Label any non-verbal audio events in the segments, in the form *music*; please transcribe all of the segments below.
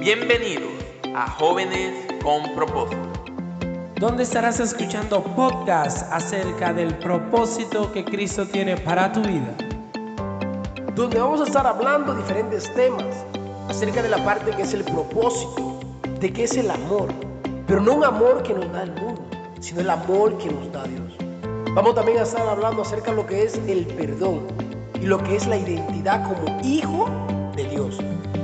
Bienvenidos a Jóvenes con Propósito. donde estarás escuchando podcasts acerca del propósito que Cristo tiene para tu vida. donde vamos a estar hablando diferentes temas acerca de la parte que es el propósito, de qué es el amor, pero no un amor que nos da el mundo, sino el amor que nos da Dios. Vamos también a estar hablando acerca de lo que es el perdón y lo que es la identidad como hijo de Dios.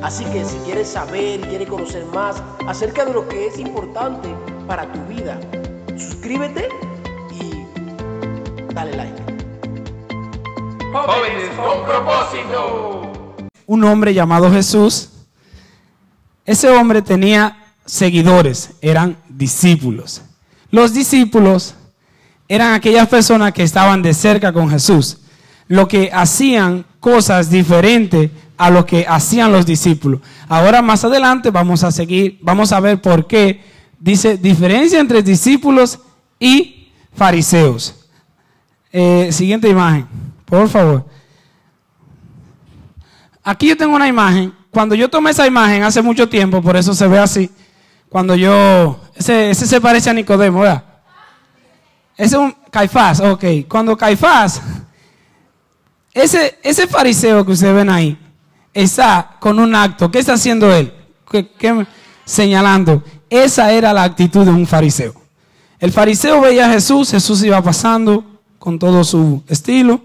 Así que si quieres saber y quieres conocer más acerca de lo que es importante para tu vida, suscríbete y dale like. Jóvenes con Propósito. un hombre llamado Jesús. Ese hombre tenía seguidores, eran discípulos. Los discípulos eran aquellas personas que estaban de cerca con Jesús, lo que hacían cosas diferentes a lo que hacían los discípulos. Ahora más adelante vamos a seguir, vamos a ver por qué dice diferencia entre discípulos y fariseos. Eh, siguiente imagen, por favor. Aquí yo tengo una imagen. Cuando yo tomé esa imagen hace mucho tiempo, por eso se ve así. Cuando yo. Ese, ese se parece a Nicodemo, ¿verdad? Ese es un Caifás, ok. Cuando Caifás, ese, ese fariseo que ustedes ven ahí, está con un acto. ¿Qué está haciendo él? ¿Qué, qué- señalando. Esa era la actitud de un fariseo. El fariseo veía a Jesús, Jesús iba pasando con todo su estilo.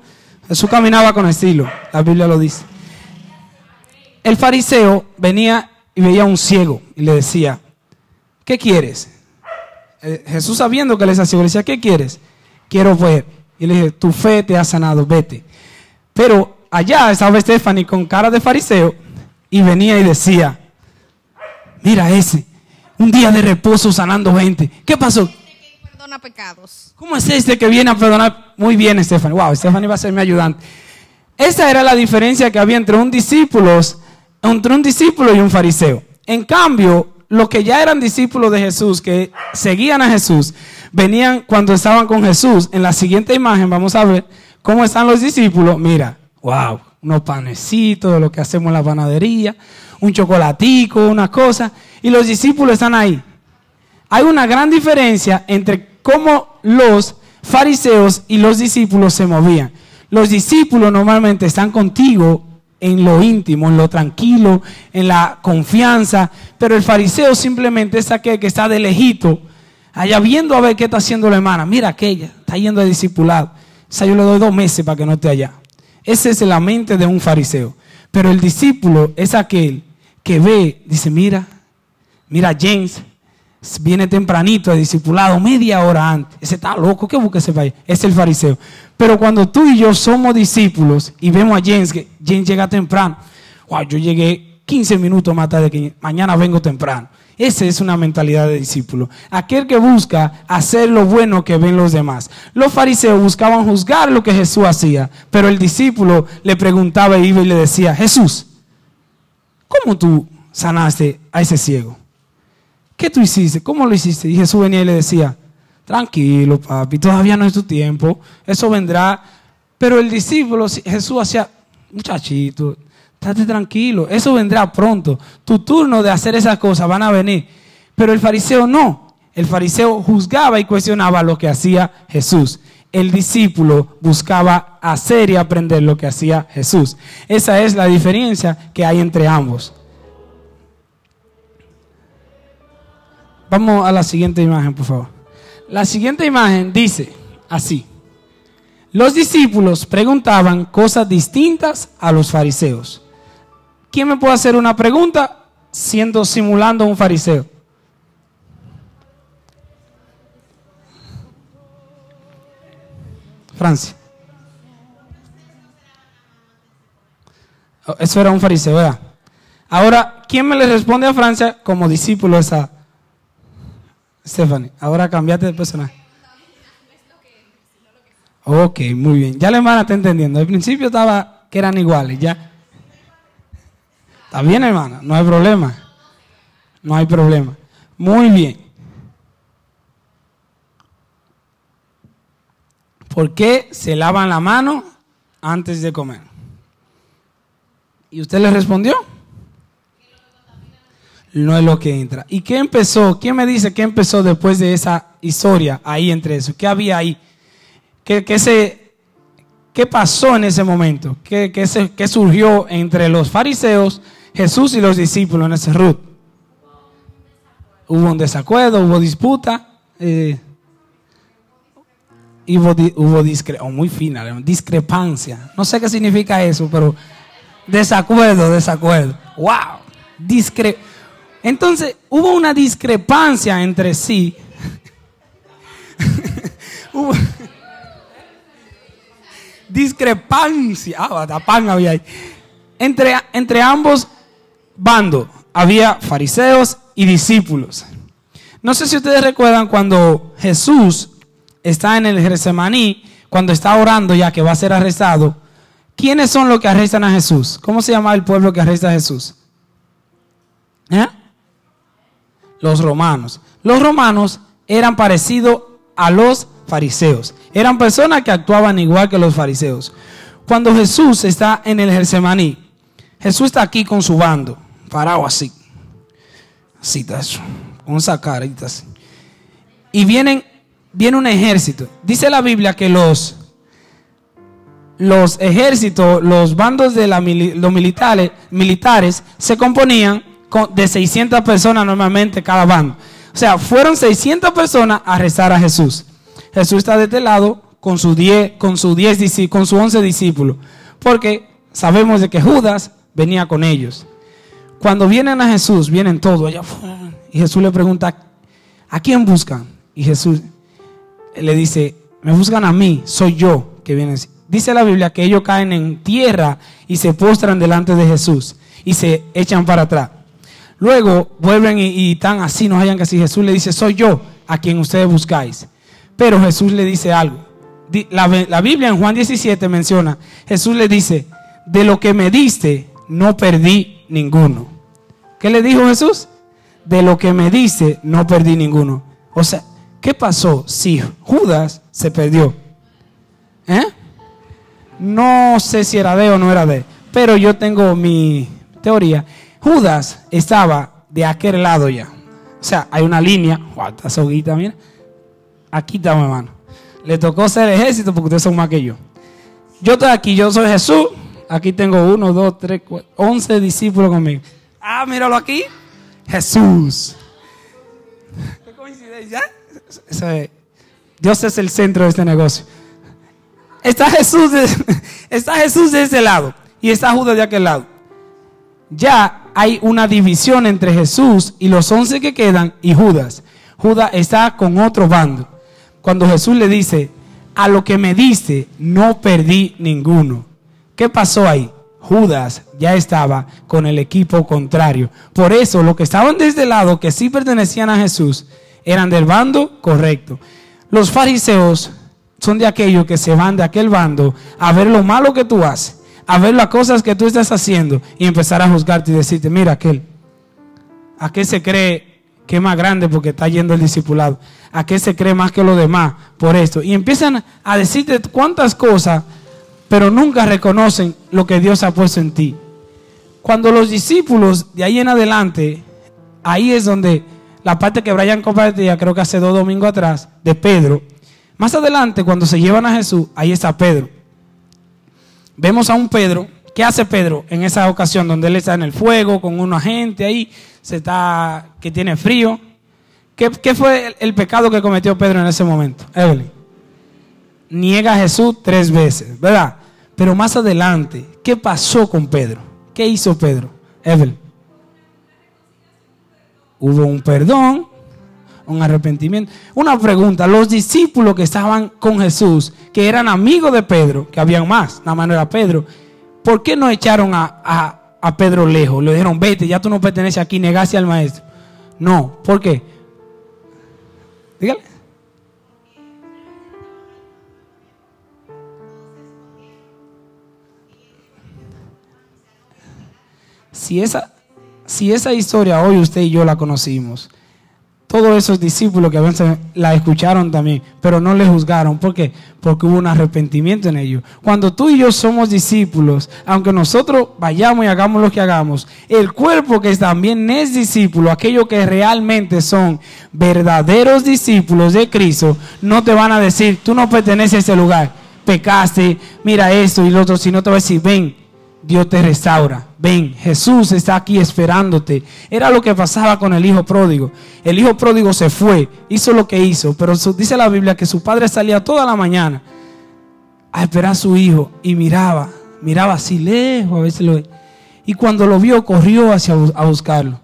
Jesús caminaba con estilo, la Biblia lo dice. El fariseo venía y veía a un ciego y le decía, ¿qué quieres? Eh, Jesús sabiendo que él es ciego, le decía, ¿qué quieres? Quiero ver. Y le dije, tu fe te ha sanado, vete. Pero allá estaba Stephanie con cara de fariseo y venía y decía, mira ese, un día de reposo sanando gente. ¿Qué pasó? perdona pecados. ¿Cómo es este que viene a perdonar? Muy bien, Stephanie. Wow, Stephanie va a ser mi ayudante. Esa era la diferencia que había entre un discípulo, entre un discípulo y un fariseo. En cambio, los que ya eran discípulos de Jesús, que seguían a Jesús, venían cuando estaban con Jesús. En la siguiente imagen vamos a ver cómo están los discípulos. Mira, wow, unos panecitos de lo que hacemos en la panadería, un chocolatico, una cosa, y los discípulos están ahí hay una gran diferencia entre cómo los fariseos y los discípulos se movían. Los discípulos normalmente están contigo en lo íntimo, en lo tranquilo, en la confianza, pero el fariseo simplemente es aquel que está de lejito, allá viendo a ver qué está haciendo la hermana. Mira aquella, está yendo de discipulado. O sea, yo le doy dos meses para que no esté allá. Esa es la mente de un fariseo. Pero el discípulo es aquel que ve, dice, mira, mira James, viene tempranito, discipulado, media hora antes. Ese está loco, ¿qué busca ese país? Es el fariseo. Pero cuando tú y yo somos discípulos y vemos a James, que James llega temprano, wow, yo llegué 15 minutos más tarde que mañana vengo temprano. Esa es una mentalidad de discípulo. Aquel que busca hacer lo bueno que ven los demás. Los fariseos buscaban juzgar lo que Jesús hacía, pero el discípulo le preguntaba, iba y le decía, Jesús, ¿cómo tú sanaste a ese ciego? ¿Qué tú hiciste? ¿Cómo lo hiciste? Y Jesús venía y le decía, tranquilo, papi, todavía no es tu tiempo, eso vendrá. Pero el discípulo, Jesús hacía, muchachito, estate tranquilo, eso vendrá pronto. Tu turno de hacer esas cosas van a venir. Pero el fariseo no. El fariseo juzgaba y cuestionaba lo que hacía Jesús. El discípulo buscaba hacer y aprender lo que hacía Jesús. Esa es la diferencia que hay entre ambos. Vamos a la siguiente imagen, por favor. La siguiente imagen dice así. Los discípulos preguntaban cosas distintas a los fariseos. ¿Quién me puede hacer una pregunta siendo simulando un fariseo? Francia. Oh, Eso era un fariseo, ¿verdad? Ahora, ¿quién me le responde a Francia como discípulo esa? Stephanie, ahora cambiate de personaje. Ok, muy bien. Ya la hermana está entendiendo. Al principio estaba que eran iguales, ya. Está bien, hermana, no hay problema. No hay problema. Muy bien. ¿Por qué se lavan la mano antes de comer? ¿Y usted le respondió? no es lo que entra. ¿Y qué empezó? ¿Quién me dice qué empezó después de esa historia ahí entre eso? ¿Qué había ahí? ¿Qué, qué, se, qué pasó en ese momento? ¿Qué, qué, se- qué surgió entre los fariseos, Jesús y los discípulos en ese Ruth? Hubo un desacuerdo, hubo disputa. eh, y hubo, di- hubo discre- oh, muy fina, discrepancia. No sé qué significa eso, pero desacuerdo, desacuerdo. Wow, discre. Entonces hubo una discrepancia entre sí. *laughs* hubo discrepancia. Ah, pan había ahí. Entre, entre ambos bandos había fariseos y discípulos. No sé si ustedes recuerdan cuando Jesús está en el Getsemaní, cuando está orando ya que va a ser arrestado. ¿Quiénes son los que arrestan a Jesús? ¿Cómo se llama el pueblo que arresta a Jesús? ¿Eh? Los romanos. Los romanos eran parecidos a los fariseos. Eran personas que actuaban igual que los fariseos. Cuando Jesús está en el Getsemaní, Jesús está aquí con su bando, parado así. Así eso, con esa carita así. Y vienen, viene un ejército. Dice la Biblia que los, los ejércitos, los bandos de los militares, militares se componían de 600 personas normalmente cada bando. O sea, fueron 600 personas a arrestar a Jesús. Jesús está de este lado con sus 10, con sus 10, discí- con sus 11 discípulos. Porque sabemos de que Judas venía con ellos. Cuando vienen a Jesús, vienen todos. Y Jesús le pregunta, ¿a quién buscan? Y Jesús le dice, me buscan a mí, soy yo que viene. Dice la Biblia que ellos caen en tierra y se postran delante de Jesús y se echan para atrás. Luego vuelven y, están así, no hayan que así. Jesús le dice, soy yo a quien ustedes buscáis. Pero Jesús le dice algo. La Biblia en Juan 17 menciona, Jesús le dice, de lo que me diste, no perdí ninguno. ¿Qué le dijo Jesús? De lo que me diste, no perdí ninguno. O sea, ¿qué pasó si Judas se perdió? ¿Eh? No sé si era de o no era de, pero yo tengo mi teoría. Judas estaba de aquel lado ya. O sea, hay una línea. Esta soguita, mira. Aquí está mi hermano. Le tocó ser ejército porque ustedes son más que yo. Yo estoy aquí, yo soy Jesús. Aquí tengo uno, dos, tres, cuatro, once discípulos conmigo. Ah, míralo aquí. Jesús. Qué coincidencia. Dios es el centro de este negocio. Está Jesús, de, *laughs* está Jesús de ese lado y está Judas de aquel lado. Ya hay una división entre Jesús y los once que quedan y Judas. Judas está con otro bando. Cuando Jesús le dice, a lo que me diste, no perdí ninguno. ¿Qué pasó ahí? Judas ya estaba con el equipo contrario. Por eso, los que estaban de este lado, que sí pertenecían a Jesús, eran del bando correcto. Los fariseos son de aquellos que se van de aquel bando a ver lo malo que tú haces, a ver las cosas que tú estás haciendo y empezar a juzgarte y decirte, mira aquel, ¿a qué se cree que es más grande porque está yendo el discipulado? ¿A qué se cree más que los demás por esto? Y empiezan a decirte cuántas cosas, pero nunca reconocen lo que Dios ha puesto en ti. Cuando los discípulos de ahí en adelante, ahí es donde la parte que Brian compartía, creo que hace dos domingos atrás, de Pedro. Más adelante, cuando se llevan a Jesús, ahí está Pedro. Vemos a un Pedro. ¿Qué hace Pedro en esa ocasión donde él está en el fuego con una gente ahí, se está, que tiene frío? ¿Qué, fue el, el pecado que cometió Pedro en ese momento? Evelyn. Niega a Jesús tres veces, ¿verdad? Pero más adelante, ¿qué pasó con Pedro? ¿Qué hizo Pedro? Evelyn. Hubo un perdón, un arrepentimiento. Una pregunta, los discípulos que estaban con Jesús, que eran amigos de Pedro, que habían más, nada más no era Pedro, ¿por qué no echaron a, a- a Pedro lejos? Le dijeron, vete, ya tú no perteneces aquí, negaste al maestro. No, ¿por qué? Dígale. Si esa, si esa historia hoy usted y yo la conocimos, todos esos discípulos que habían, la escucharon también, pero no le juzgaron. ¿Por qué? Porque hubo un arrepentimiento en ellos. Cuando tú y yo somos discípulos, aunque nosotros vayamos y hagamos lo que hagamos, el cuerpo que también es discípulo, aquellos que realmente son verdaderos discípulos de Cristo, no te van a decir, tú no perteneces a ese lugar, pecaste, mira esto y lo otro, sino te va a decir, ven, Dios te restaura. Ven, Jesús está aquí esperándote. Era lo que pasaba con el hijo pródigo. El hijo pródigo se fue, hizo lo que hizo, pero dice la Biblia que su padre salía toda la mañana a esperar a su hijo y miraba, miraba así lejos, a lo y cuando lo vio corrió hacia a buscarlo.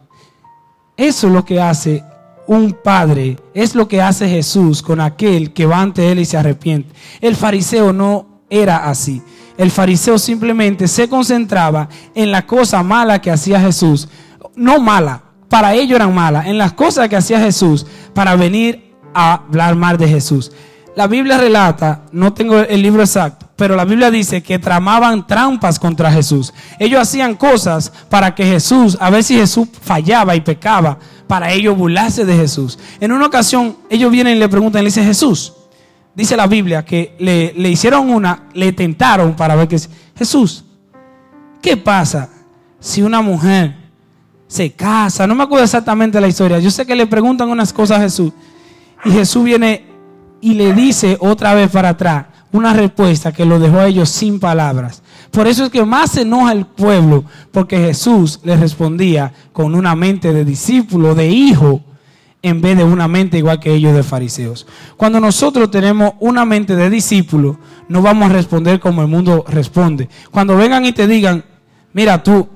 Eso es lo que hace un padre, es lo que hace Jesús con aquel que va ante él y se arrepiente. El fariseo no era así el fariseo simplemente se concentraba en la cosa mala que hacía Jesús. No mala, para ellos eran malas, en las cosas que hacía Jesús para venir a hablar mal de Jesús. La Biblia relata, no tengo el libro exacto, pero la Biblia dice que tramaban trampas contra Jesús. Ellos hacían cosas para que Jesús, a ver si Jesús fallaba y pecaba, para ellos burlarse de Jesús. En una ocasión, ellos vienen y le preguntan, le dicen, Jesús, dice la Biblia que le, hicieron una, le tentaron para ver que Jesús, ¿qué pasa si una mujer se casa? No me acuerdo exactamente la historia. Yo sé que le preguntan unas cosas a Jesús y Jesús viene y le dice otra vez para atrás una respuesta que lo dejó a ellos sin palabras. Por eso es que más se enoja el pueblo, porque Jesús le respondía con una mente de discípulo, de hijo, en vez de una mente igual que ellos de fariseos. Cuando nosotros tenemos una mente de discípulo, no vamos a responder como el mundo responde. Cuando vengan y te digan, mira tú,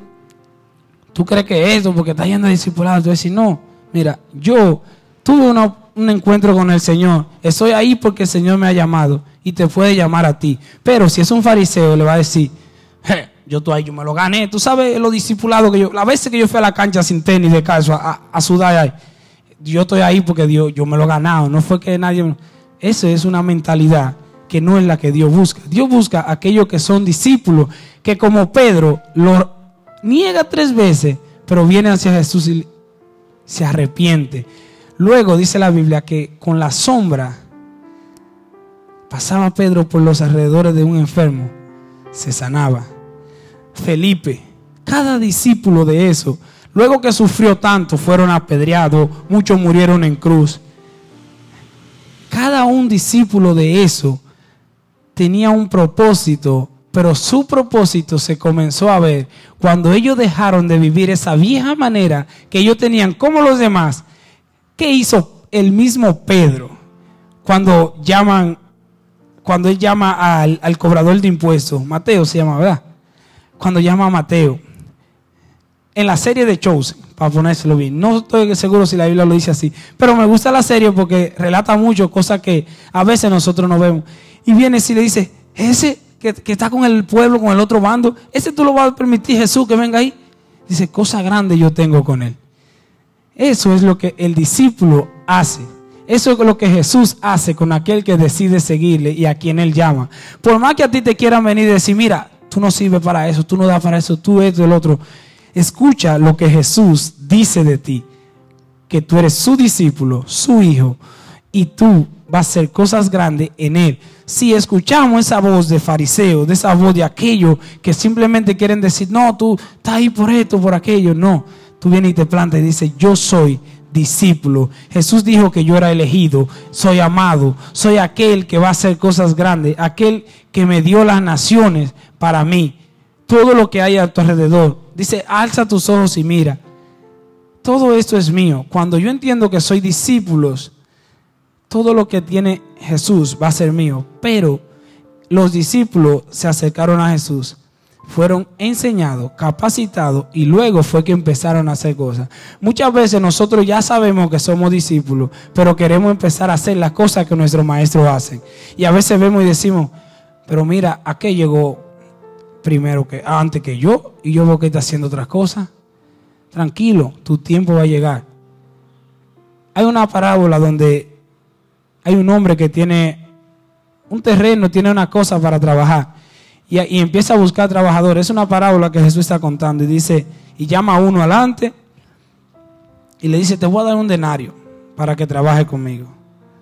tú crees que esto porque estás yendo a discipulado, tú decir, no, mira, yo tuve un encuentro con el Señor, estoy ahí porque el Señor me ha llamado y te puede llamar a ti. Pero si es un fariseo, le va a decir, yo estoy ahí, yo me lo gané. Tú sabes lo discipulado que yo, la veces que yo fui a la cancha sin tenis de calzo a, a sudar ahí yo estoy ahí porque Dios, yo me lo he ganado. No fue que nadie. Esa es una mentalidad que no es la que Dios busca. Dios busca a aquellos que son discípulos, que como Pedro lo niega tres veces, pero viene hacia Jesús y se arrepiente. Luego dice la Biblia que con la sombra pasaba Pedro por los alrededores de un enfermo, se sanaba. Felipe, cada discípulo de eso Luego que sufrió tanto, fueron apedreados, muchos murieron en cruz. Cada un discípulo de eso tenía un propósito, pero su propósito se comenzó a ver cuando ellos dejaron de vivir esa vieja manera que ellos tenían como los demás. ¿Qué hizo el mismo Pedro cuando llaman, cuando él llama al, al cobrador de impuestos? Mateo se llama, ¿verdad? Cuando llama a Mateo en la serie de Chosen, para ponérselo bien. No estoy seguro si la Biblia lo dice así, pero me gusta la serie porque relata mucho cosas que a veces nosotros no vemos. Y viene y le dice, ese que, está con el pueblo, con el otro bando, ese tú lo vas a permitir Jesús que venga ahí. Dice, cosa grande yo tengo con él. Eso es lo que el discípulo hace. Eso es lo que Jesús hace con aquel que decide seguirle y a quien él llama. Por más que a ti te quieran venir y decir, mira, tú no sirves para eso, tú no das para eso, tú esto, el otro. Escucha lo que Jesús dice de ti, que tú eres su discípulo, su hijo, y tú vas a hacer cosas grandes en él. Si escuchamos esa voz de fariseo, de esa voz de aquellos que simplemente quieren decir, no, tú estás ahí por esto, por aquello, no. Tú vienes y te plantas y dices, yo soy discípulo. Jesús dijo que yo era elegido, soy amado, soy aquel que va a hacer cosas grandes, aquel que me dio las naciones para mí. Todo lo que hay a tu alrededor Dice, alza tus ojos y mira. Todo esto es mío. Cuando yo entiendo que soy discípulos, todo lo que tiene Jesús va a ser mío. Pero los discípulos se acercaron a Jesús, fueron enseñados, capacitados y luego fue que empezaron a hacer cosas. Muchas veces nosotros ya sabemos que somos discípulos, pero queremos empezar a hacer las cosas que nuestros maestros hacen. Y a veces vemos y decimos, pero mira, ¿a qué llegó primero que antes que yo y yo veo que está haciendo otras cosas. Tranquilo, tu tiempo va a llegar. Hay una parábola donde hay un hombre que tiene un terreno, tiene una cosa para trabajar y, empieza a buscar trabajadores. Es una parábola que Jesús está contando y dice, y llama a uno adelante y le dice, te voy a dar un denario. para que trabaje conmigo.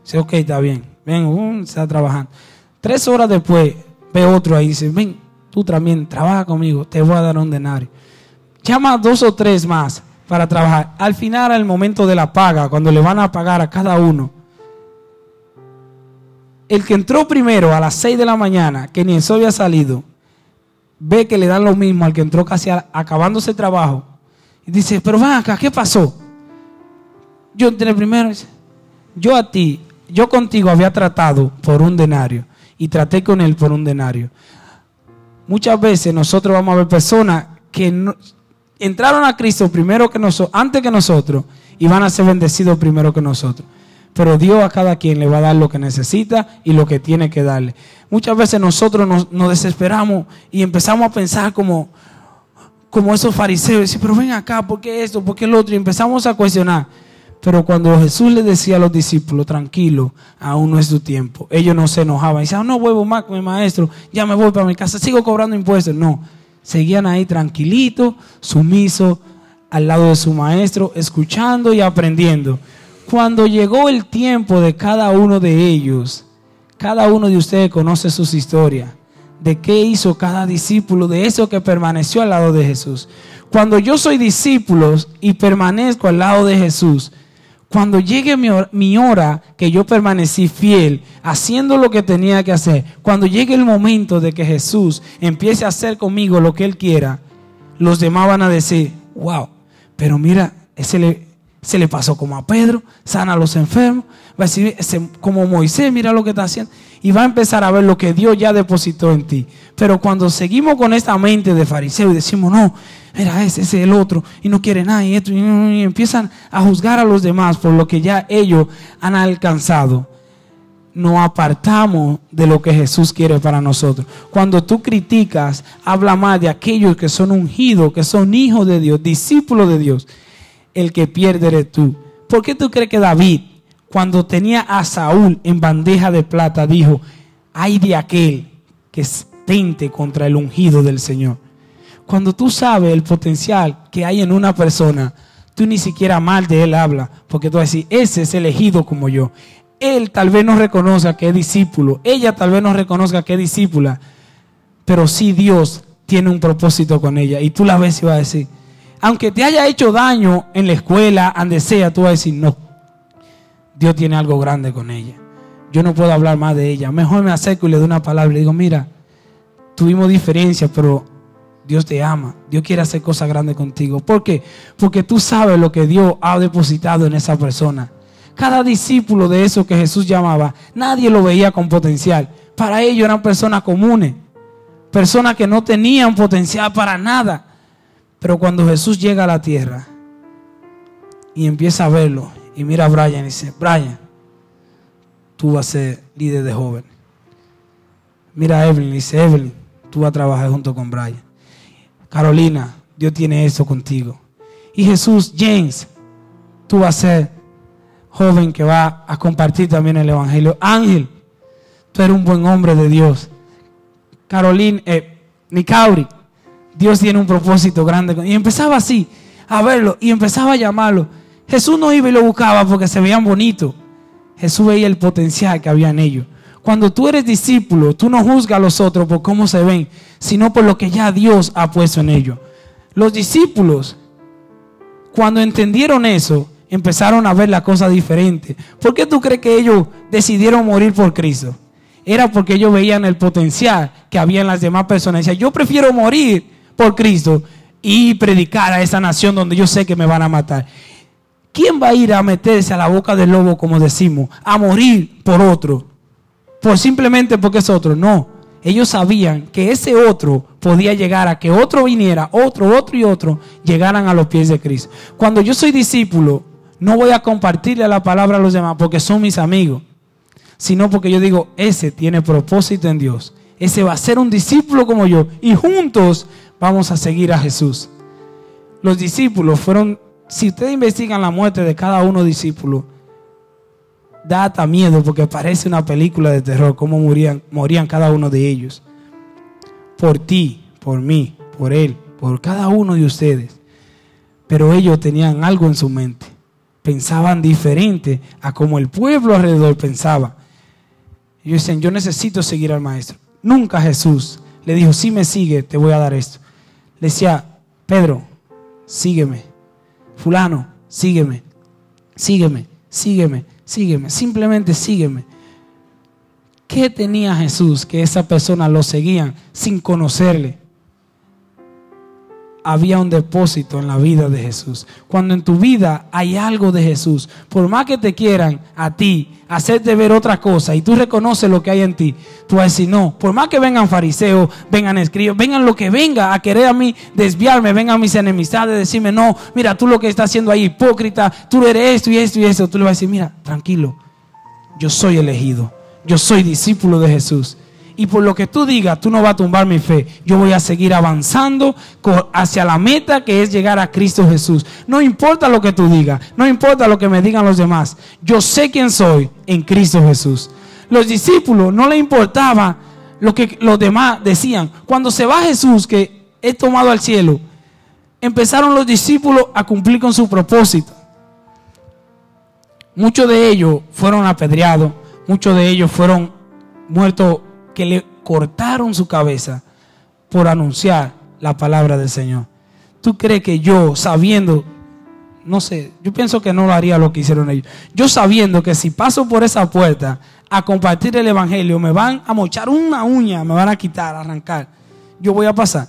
Dice, ok, está bien. Ven, uh, está trabajando. Tres horas después, ve otro ahí y dice, ven, tú también trabaja conmigo, te voy a dar un denario. Llama a dos o tres más para trabajar. Al final, al momento de la paga, cuando le van a pagar a cada uno, el que entró primero a las seis de la mañana, que ni eso había salido, ve que le dan lo mismo al que entró casi acabándose el trabajo. Y dice, pero ven acá, ¿qué pasó? Yo entré primero. Yo a ti, yo contigo había tratado por un denario y traté con él por un denario. Muchas veces nosotros vamos a ver personas que entraron a Cristo primero que nosotros, antes que nosotros, y van a ser bendecidos primero que nosotros. Pero Dios a cada quien le va a dar lo que necesita y lo que tiene que darle. Muchas veces nosotros nos, nos desesperamos y empezamos a pensar como, como esos fariseos, decir, pero ven acá, ¿por qué esto? ¿Por qué el otro? Y empezamos a cuestionar. Pero cuando Jesús le decía a los discípulos, tranquilo, aún no es tu tiempo, ellos no se enojaban. Decían, no vuelvo más con mi maestro, ya me voy para mi casa, sigo cobrando impuestos. No, seguían ahí tranquilitos, sumisos, al lado de su maestro, escuchando y aprendiendo. Cuando llegó el tiempo de cada uno de ellos, cada uno de ustedes conoce sus historias, de qué hizo cada discípulo, de eso que permaneció al lado de Jesús. Cuando yo soy discípulo y permanezco al lado de Jesús, cuando llegue mi hora, que yo permanecí fiel, haciendo lo que tenía que hacer, cuando llegue el momento de que Jesús empiece a hacer conmigo lo que Él quiera, los demás van a decir, wow, pero mira, ese se le pasó como a Pedro, sana a los enfermos, va a decir, ese- como Moisés, mira lo que está haciendo, y va a empezar a ver lo que Dios ya depositó en ti. Pero cuando seguimos con esta mente de fariseo y decimos, no, mira, ese, es el otro, y no quiere nada, y esto, y, y empiezan a juzgar a los demás por lo que ya ellos han alcanzado, nos apartamos de lo que Jesús quiere para nosotros. Cuando tú criticas, habla más de aquellos que son ungidos, que son hijos de Dios, discípulos de Dios, el que pierde eres tú. ¿Por qué tú crees que David, cuando tenía a Saúl en bandeja de plata, dijo, ay de aquel que tente contra el ungido del Señor? Cuando tú sabes el potencial que hay en una persona, tú ni siquiera mal de él habla, porque tú vas a decir, ese es elegido como yo. Él tal vez no reconozca que es discípulo, ella tal vez no reconozca que es discípula, pero sí Dios tiene un propósito con ella. Y tú la ves y vas a decir, aunque te haya hecho daño en la escuela, donde sea, tú vas a decir, no, Dios tiene algo grande con ella. Yo no puedo hablar más de ella. Mejor me acerco y le doy una palabra le digo, mira, tuvimos diferencias, pero Dios te ama. Dios quiere hacer cosas grandes contigo. ¿Por qué? Porque tú sabes lo que Dios ha depositado en esa persona. Cada discípulo de eso que Jesús llamaba, nadie lo veía con potencial. Para ellos eran personas comunes, personas que no tenían potencial para nada. Pero cuando Jesús llega a la tierra y empieza a verlo, y mira a Brian y dice, Brian, tú vas a ser líder de joven. Mira a Evelyn y dice, Evelyn, tú vas a trabajar junto con Brian. Carolina, Dios tiene eso contigo. Y Jesús, James, tú vas a ser joven que va a compartir también el Evangelio. Ángel, tú eres un buen hombre de Dios. Carolina, eh, Nicauri, Dios tiene un propósito grande. Y empezaba así, a verlo, y empezaba a llamarlo. Jesús no iba y lo buscaba porque se veían bonitos. Jesús veía el potencial que había en ellos. Cuando tú eres discípulo, tú no juzgas a los otros por cómo se ven, sino por lo que ya Dios ha puesto en ellos. Los discípulos, cuando entendieron eso, empezaron a ver la cosa diferente. ¿Por qué tú crees que ellos decidieron morir por Cristo? Era porque ellos veían el potencial que había en las demás personas. Decían, yo prefiero morir por Cristo y predicar a esa nación donde yo sé que me van a matar. ¿Quién va a ir a meterse a la boca del lobo, como decimos, a morir por otro? Por simplemente porque es otro. No. Ellos sabían que ese otro podía llegar a que otro viniera, otro, otro y otro, llegaran a los pies de Cristo. Cuando yo soy discípulo, no voy a compartirle la palabra a los demás porque son mis amigos, sino porque yo digo, ese tiene propósito en Dios. Ese va a ser un discípulo como yo y juntos vamos a seguir a Jesús. Los discípulos fueron, si ustedes investigan la muerte de cada uno discípulo, da hasta miedo porque parece una película de terror, cómo morían, morían cada uno de ellos. Por ti, por mí, por él, por cada uno de ustedes. Pero ellos tenían algo en su mente. pensaban diferente a como el pueblo alrededor pensaba. Ellos decían, yo necesito seguir al maestro. Nunca Jesús le dijo, si me sigue, te voy a dar esto. Le decía, Pedro, sígueme. Fulano, sígueme. Sígueme, sígueme, sígueme. Simplemente sígueme. ¿Qué tenía Jesús que esa persona lo seguían sin conocerle? Había un depósito en la vida de Jesús. Cuando en tu vida hay algo de Jesús, por más que te quieran a ti hacerte ver otra cosa y tú reconoces lo que hay en ti, tú vas a decir, no, por más que vengan fariseos, vengan escribos, vengan lo que venga a querer a mí desviarme, vengan mis enemistades, decirme, no, mira, tú lo que estás haciendo ahí, hipócrita, tú eres esto y esto y esto, tú le vas a decir, mira, tranquilo, yo soy elegido, yo soy discípulo de Jesús y por lo que tú digas, tú no vas a tumbar mi fe. Yo voy a seguir avanzando hacia la meta que es llegar a Cristo Jesús. No importa lo que tú digas, no importa lo que me digan los demás. Yo sé quién soy en Cristo Jesús. Los discípulos no le importaba lo que los demás decían. Cuando se va Jesús, que es tomado al cielo, empezaron los discípulos a cumplir con su propósito. Muchos de ellos fueron apedreados, muchos de ellos fueron muertos que le cortaron su cabeza por anunciar la palabra del Señor. ¿Tú crees que yo, sabiendo, no sé, yo pienso que no lo haría lo que hicieron ellos, yo sabiendo que si paso por esa puerta a compartir el Evangelio, me van a mochar una uña, me van a quitar, arrancar, yo voy a pasar.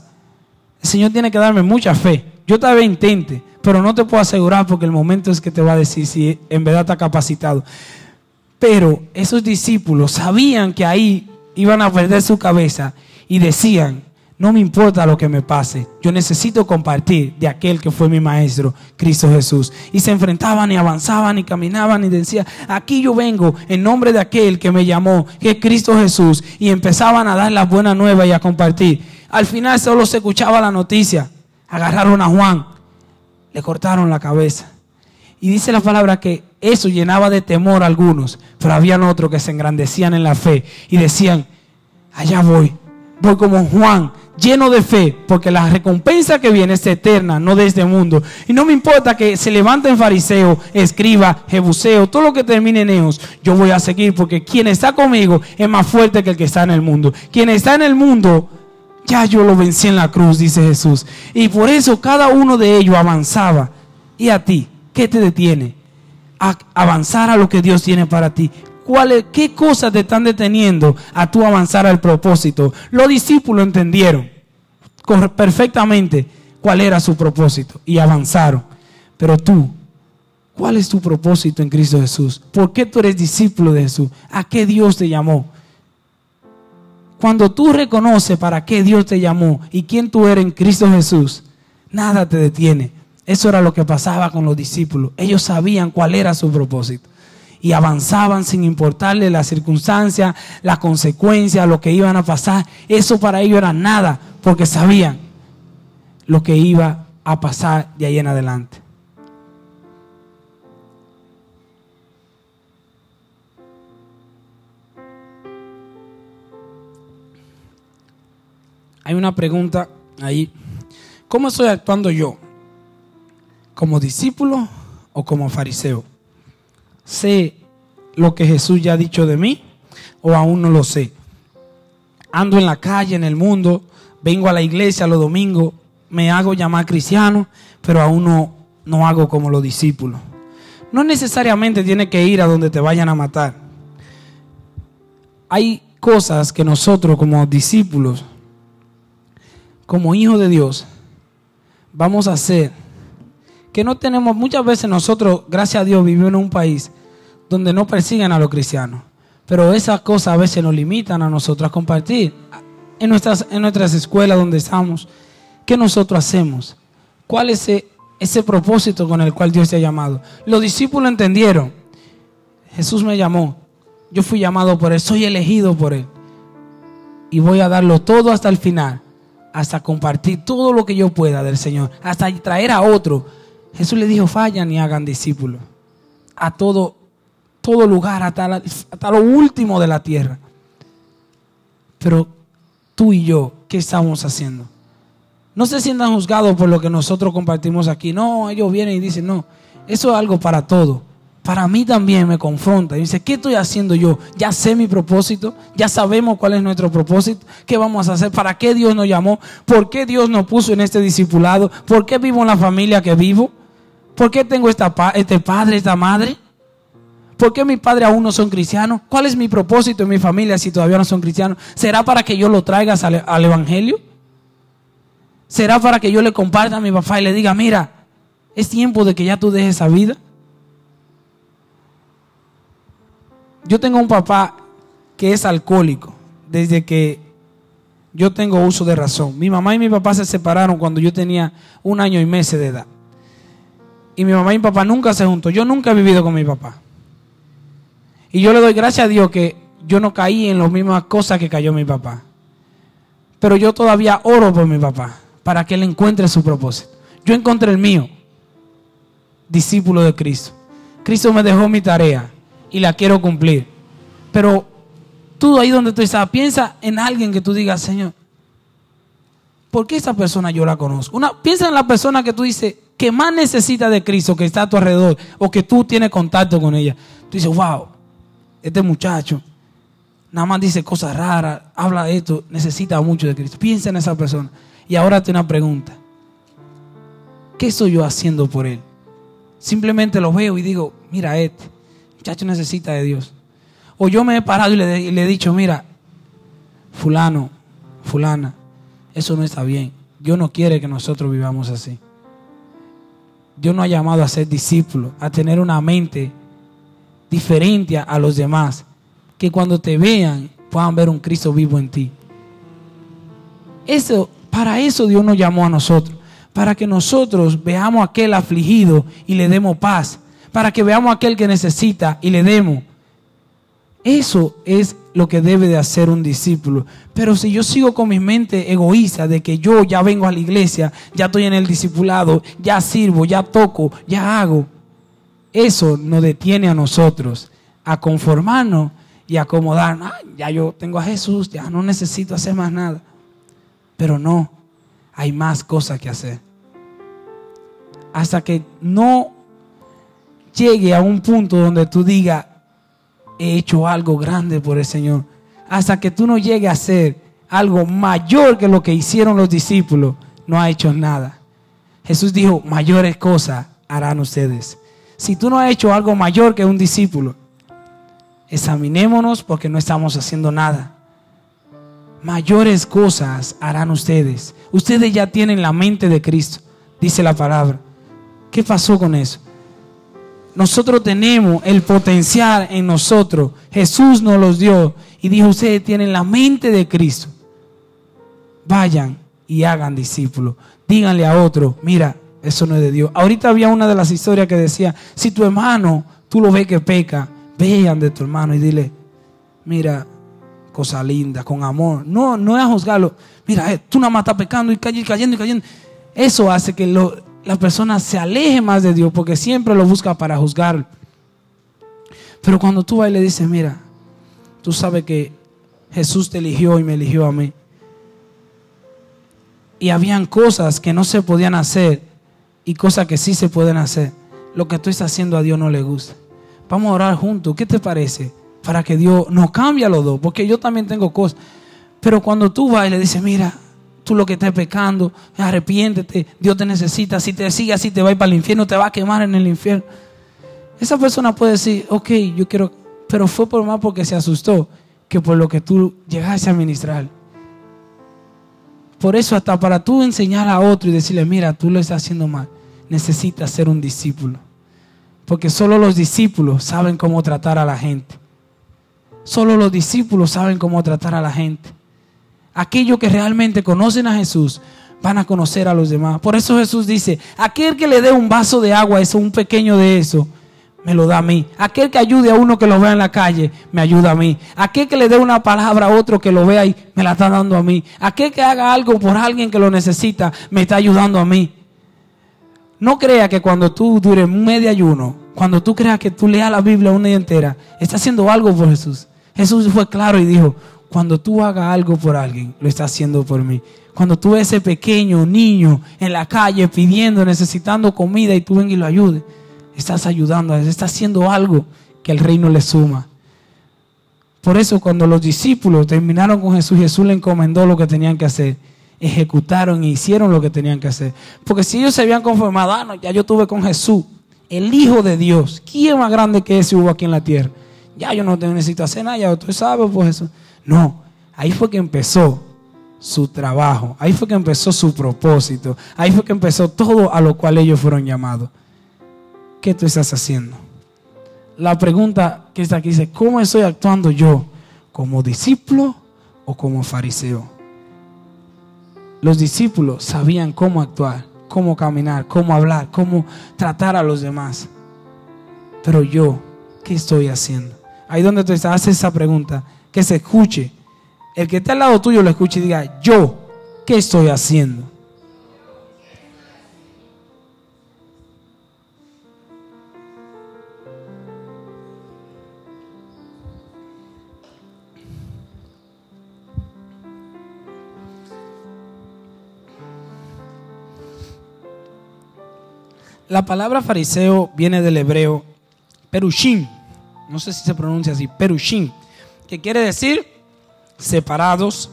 El Señor tiene que darme mucha fe. Yo tal vez intente, pero no te puedo asegurar porque el momento es que te va a decir si en verdad está capacitado. Pero esos discípulos sabían que ahí iban a perder su cabeza y decían, no me importa lo que me pase, yo necesito compartir de aquel que fue mi maestro, Cristo Jesús. Y se enfrentaban y avanzaban y caminaban y decían, aquí yo vengo en nombre de aquel que me llamó, que es Cristo Jesús. Y empezaban a dar la buena nueva y a compartir. Al final solo se escuchaba la noticia. Agarraron a Juan, le cortaron la cabeza. Y dice la palabra que eso llenaba de temor a algunos, pero habían otros que se engrandecían en la fe y decían, allá voy, voy como Juan, lleno de fe, porque la recompensa que viene es eterna, no de este mundo. Y no me importa que se levanten fariseo, escriba, jebuseo, todo lo que termine en ellos, yo voy a seguir, porque quien está conmigo es más fuerte que el que está en el mundo. Quien está en el mundo, ya yo lo vencí en la cruz, dice Jesús. Y por eso cada uno de ellos avanzaba. ¿Y a ti? ¿Qué te detiene? A avanzar a lo que Dios tiene para ti. ¿Cuál ¿Qué cosas te están deteniendo a tú avanzar al propósito? Los discípulos entendieron perfectamente cuál era su propósito y avanzaron. Pero tú, ¿cuál es tu propósito en Cristo Jesús? ¿Por qué tú eres discípulo de Jesús? ¿A qué Dios te llamó? Cuando tú reconoces para qué Dios te llamó y quién tú eres en Cristo Jesús, nada te detiene. Eso era lo que pasaba con los discípulos. Ellos sabían cuál era su propósito. Y avanzaban sin importarle la circunstancia, la consecuencia, lo que iban a pasar. Eso para ellos era nada, porque sabían lo que iba a pasar de ahí en adelante. Hay una pregunta ahí. ¿Cómo estoy actuando yo? Como discípulo o como fariseo? ¿Sé lo que Jesús ya ha dicho de mí o aún no lo sé? Ando en la calle, en el mundo, vengo a la iglesia los domingos, me hago llamar cristiano, pero aún no, no hago como los discípulos. No necesariamente tiene que ir a donde te vayan a matar. Hay cosas que nosotros como discípulos, como hijos de Dios, vamos a hacer que no tenemos, muchas veces nosotros, gracias a Dios, vivimos en un país donde no persiguen a los cristianos. Pero esas cosas a veces nos limitan a nosotros a compartir. En nuestras, en nuestras escuelas donde estamos, ¿qué nosotros hacemos? ¿Cuál es ese, ese propósito con el cual Dios te ha llamado? Los discípulos entendieron. Jesús me llamó. Yo fui llamado por Él. Soy elegido por Él. Y voy a darlo todo hasta el final. Hasta compartir todo lo que yo pueda del Señor. Hasta traer a otro Jesús le dijo, fallan y hagan discípulos. A todo, todo lugar, hasta, hasta lo último de la tierra. Pero tú y yo, ¿qué estamos haciendo? No se sientan juzgados por lo que nosotros compartimos aquí. No, ellos vienen y dicen, no, Eso es algo para todo. Para mí también me confronta. Y dice, ¿qué estoy haciendo yo? Ya sé mi propósito, ya sabemos cuál es nuestro propósito, qué vamos a hacer, para qué Dios nos llamó, por qué Dios nos puso en este discipulado, por qué vivo en la familia que vivo, por qué tengo este padre, esta madre. ¿Por qué mis padres aún no son cristianos? ¿Cuál es mi propósito en mi familia si todavía no son cristianos? ¿Será para que yo lo traiga al, al Evangelio? ¿Será para que yo le comparta a mi papá y le diga, mira, es tiempo de que ya tú dejes esa vida? Yo tengo un papá que es alcohólico desde que yo tengo uso de razón. Mi mamá y mi papá se separaron cuando yo tenía un año y meses de edad. Y mi mamá y mi papá nunca se juntó. Yo nunca he vivido con mi papá. Y yo le doy gracias a Dios que yo no caí en las mismas cosas que cayó mi papá. Pero yo todavía oro por mi papá para que él encuentre su propósito. Yo encontré el mío, discípulo de Cristo. Cristo me dejó mi tarea y la quiero cumplir. Pero tú ahí donde tú estás, piensa en alguien que tú digas, Señor, ¿por qué esa persona yo la conozco? Piensa en la persona que tú dices que más necesita de Cristo, que está a tu alrededor, o que tú tienes contacto con ella. Tú dices, wow, este muchacho nada más dice cosas raras, habla de esto, necesita mucho de Cristo. Piensa en esa persona. Y ahora te una pregunta. ¿Qué estoy yo haciendo por él? Simplemente lo veo y digo, mira, este muchacho necesita de Dios. O yo me he parado y le, y le he dicho, mira, fulano, fulana, eso no está bien. Dios no quiere que nosotros vivamos así. Dios nos ha llamado a ser discípulos, a tener una mente diferente a los demás. Que cuando te vean puedan ver un Cristo vivo en ti. Eso, para eso Dios nos llamó a nosotros. Para que nosotros veamos a aquel afligido y le demos paz. Para que veamos a aquel que necesita y le demos. Eso es lo que debe de hacer un discípulo. Pero si yo sigo con mi mente egoísta de que yo ya vengo a la iglesia, ya estoy en el discipulado, ya sirvo, ya toco, ya hago, eso nos detiene a nosotros a conformarnos y acomodarnos. ya yo tengo a Jesús, ya no necesito hacer más nada. Pero no, hay más cosas que hacer. Hasta que no llegue a un punto donde tú digas, he hecho algo grande por el Señor. Hasta que tú no llegues a hacer algo mayor que lo que hicieron los discípulos, no ha hecho nada. Jesús dijo, mayores cosas harán ustedes si tú no has hecho algo mayor que un discípulo, examinémonos porque no estamos haciendo nada. Mayores cosas harán ustedes. Ustedes ya tienen la mente de Cristo, dice la palabra. ¿Qué pasó con eso? Nosotros tenemos el potencial en nosotros. Jesús nos los dio y dijo, ustedes tienen la mente de Cristo. Vayan y hagan discípulos. Díganle a otro, mira, eso no es de Dios. Ahorita había una de las historias que decía, si tu hermano, tú lo ves que peca, vean de tu hermano y dile, mira, cosa linda, con amor. No, no es a juzgarlo. Mira, eh, tú nada más estás pecando y cayendo y cayendo. Eso hace que la persona se aleje más de Dios porque siempre lo busca para juzgar. Pero cuando tú vas y le dices, mira, tú sabes que Jesús te eligió y me eligió a mí. Y habían cosas que no se podían hacer y cosas que sí se pueden hacer. Lo que tú estás haciendo a Dios no le gusta. Vamos a orar juntos. ¿Qué te parece? Para que Dios nos cambie a los dos. Porque yo también tengo cosas. Pero cuando tú vas y le dices, mira, tú lo que estás pecando, arrepiéntete, Dios te necesita. Si te sigue así, te va a ir para el infierno, te va a quemar en el infierno. Esa persona puede decir, ok, yo quiero, pero fue por más porque se asustó que por lo que tú llegaste a ministrar. Por eso hasta para tú enseñar a otro y decirle, mira, tú lo estás haciendo mal, necesitas ser un discípulo. Porque solo los discípulos saben cómo tratar a la gente. Solo los discípulos saben cómo tratar a la gente. Aquellos que realmente conocen a Jesús van a conocer a los demás. Por eso Jesús dice, aquel que le dé un vaso de agua, eso, un pequeño de eso, me lo da a mí. Aquel que ayude a uno que lo vea en la calle, me ayuda a mí. Aquel que le dé una palabra a otro que lo vea y me la está dando a mí. Aquel que haga algo por alguien que lo necesita, me está ayudando a mí. No crea que cuando tú dures un medio ayuno, cuando tú creas que tú leas la Biblia una día entera, estás haciendo algo por Jesús. Jesús fue claro y dijo, cuando tú hagas algo por alguien, lo estás haciendo por mí. Cuando tú ves ese pequeño niño en la calle pidiendo, necesitando comida y tú ven y lo ayudes, estás ayudando, estás haciendo algo que el reino le suma. Por eso cuando los discípulos terminaron con Jesús, Jesús le encomendó lo que tenían que hacer. Ejecutaron e hicieron lo que tenían que hacer. Porque si ellos se habían conformado, ah, no, ya yo tuve con Jesús, el Hijo de Dios, ¿quién más grande que ese hubo aquí en la tierra? Ya yo no necesito hacer nada, ya tú sabes, pues eso. No, ahí fue que empezó su trabajo, ahí fue que empezó su propósito, ahí fue que empezó todo a lo cual ellos fueron llamados. ¿Qué tú estás haciendo? La pregunta que está aquí dice, ¿cómo estoy actuando yo? ¿Como discípulo o como fariseo? Los discípulos sabían cómo actuar, cómo caminar, cómo hablar, cómo tratar a los demás. Pero yo, ¿qué estoy haciendo? Ahí donde tú estás, hace esa pregunta, que se escuche. El que está al lado tuyo lo escuche y diga, yo, ¿qué estoy haciendo? La palabra fariseo viene del hebreo perushim, no sé si se pronuncia así, perushim, que quiere decir separados,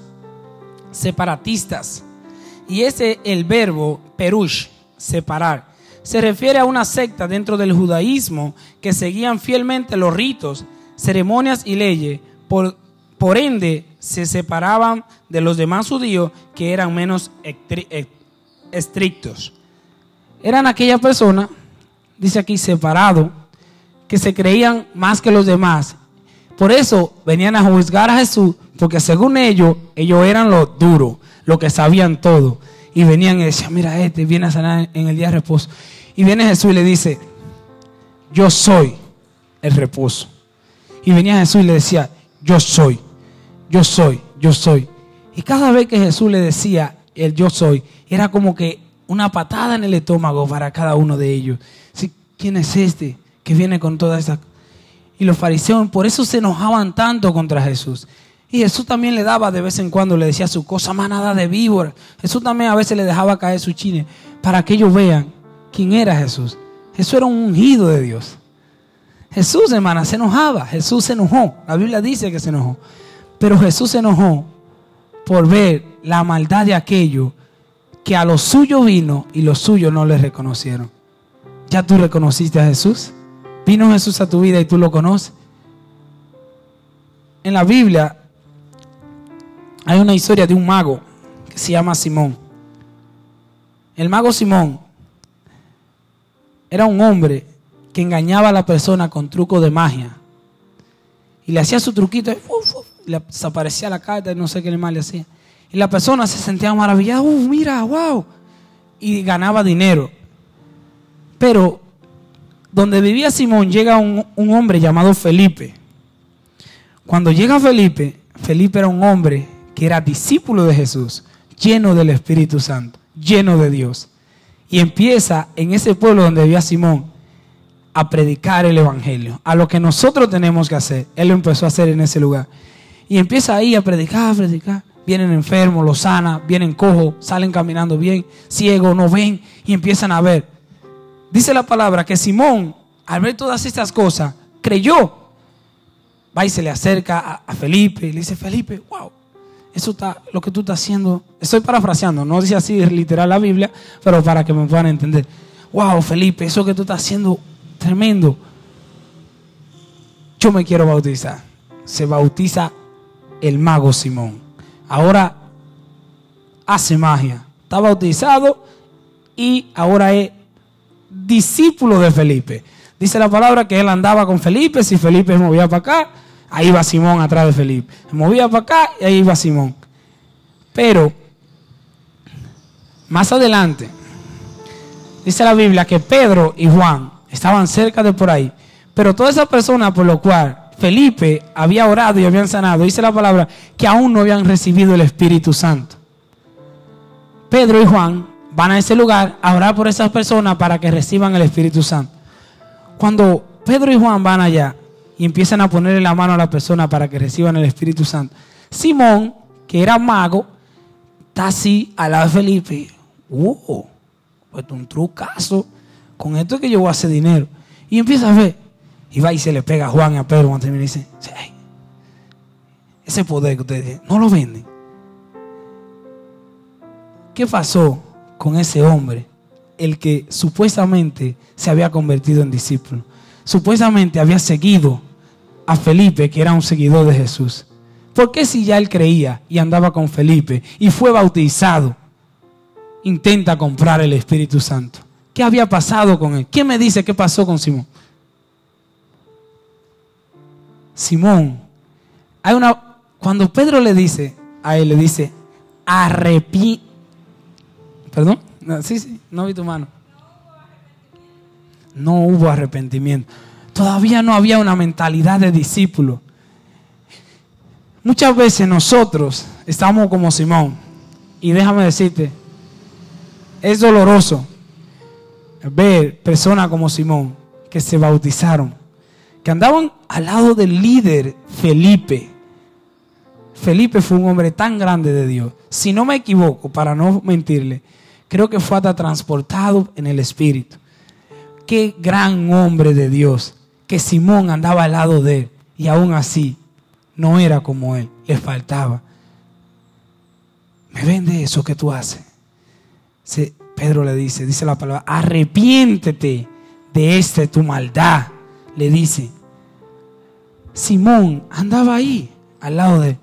separatistas. Y ese el verbo perush, separar, se refiere a una secta dentro del judaísmo que seguían fielmente los ritos, ceremonias y leyes. Por, por ende, se separaban de los demás judíos que eran menos estrictos. Eran aquellas personas, dice aquí, separados, que se creían más que los demás. Por eso venían a juzgar a Jesús porque según ellos, ellos eran los duros, los que sabían todo. Y venían y decían, mira, este viene a sanar en el día de reposo. Y viene Jesús y le dice, yo soy el reposo. Y venía Jesús y le decía, yo soy, yo soy, yo soy. Y cada vez que Jesús le decía el yo soy, era como que una patada en el estómago para cada uno de ellos. ¿Quién es este que viene con toda esa... Y los fariseos por eso se enojaban tanto contra Jesús. Y Jesús también le daba de vez en cuando, le decía su cosa manada de víbora. Jesús también a veces le dejaba caer su chine para que ellos vean quién era Jesús. Jesús era un ungido de Dios. Jesús, hermana, se enojaba. Jesús se enojó. La Biblia dice que se enojó. Pero Jesús se enojó por ver la maldad de aquello que a los suyos vino y los suyos no le reconocieron. ¿Ya tú reconociste a Jesús? ¿Vino Jesús a tu vida y tú lo conoces? En la Biblia hay una historia de un mago que se llama Simón. El mago Simón era un hombre que engañaba a la persona con truco de magia. Y le hacía su truquito y, le desaparecía la carta y no sé qué más le hacía. Y la persona se sentía maravillada. ¡Uh, mira, wow! Y ganaba dinero. Pero donde vivía Simón llega un, hombre llamado Felipe. Cuando llega Felipe, Felipe era un hombre que era discípulo de Jesús, lleno del Espíritu Santo, lleno de Dios. Y empieza en ese pueblo donde vivía Simón a predicar el Evangelio, a lo que nosotros tenemos que hacer. Él lo empezó a hacer en ese lugar. Y empieza ahí a predicar, a predicar. Vienen enfermos, los sana, vienen cojos, salen caminando bien, ciegos, no ven y empiezan a ver. Dice la palabra que Simón, al ver todas estas cosas, creyó. Va y se le acerca a, Felipe y le dice, Felipe, wow, eso está, lo que tú estás haciendo, estoy parafraseando, no dice así literal la Biblia, pero para que me puedan entender. Wow, Felipe, eso que tú estás haciendo, tremendo. Yo me quiero bautizar. Se bautiza el mago Simón. Ahora hace magia. Está bautizado y ahora es discípulo de Felipe. Dice la palabra que él andaba con Felipe, si Felipe se movía para acá, Ahí va Simón atrás de Felipe. Se movía para acá y ahí iba Simón. Pero, más adelante, dice la Biblia que Pedro y Juan estaban cerca de por ahí. Pero toda esa persona por lo cual Felipe había orado y habían sanado, dice la palabra, que aún no habían recibido el Espíritu Santo. Pedro y Juan van a ese lugar a orar por esas personas para que reciban el Espíritu Santo. Cuando Pedro y Juan van allá, y empiezan a ponerle la mano a la persona para que reciban el Espíritu Santo. Simón, que era mago, está así al lado de Felipe. ¡Wow! Pues un trucazo. Con esto es que yo voy a hacer dinero. Y empieza a ver. Y va y se le pega a Juan y a Pedro cuando y dice, "Ey, ese poder que ustedes no lo venden. ¿Qué pasó con ese hombre? El que supuestamente se había convertido en discípulo. Supuestamente había seguido a Felipe, que era un seguidor de Jesús. ¿Por qué si ya él creía y andaba con Felipe y fue bautizado, intenta comprar el Espíritu Santo? ¿Qué había pasado con él? ¿Quién me dice qué pasó con Simón? Simón, hay una cuando Pedro le dice a él le dice arrepi Perdón? No, sí, sí, no vi tu mano. No hubo arrepentimiento. Todavía no había una mentalidad de discípulo. Muchas veces nosotros estamos como Simón. Y déjame decirte, es doloroso ver personas como Simón que se bautizaron, que andaban al lado del líder Felipe. Felipe fue un hombre tan grande de Dios. Si no me equivoco, para no mentirle, creo que fue hasta transportado en el Espíritu. Qué gran hombre de Dios, que Simón andaba al lado de él y aún así no era como él, le faltaba. Me vende eso que tú haces. Pedro le dice, dice la palabra, arrepiéntete de esta tu maldad, le dice. Simón andaba ahí, al lado de él,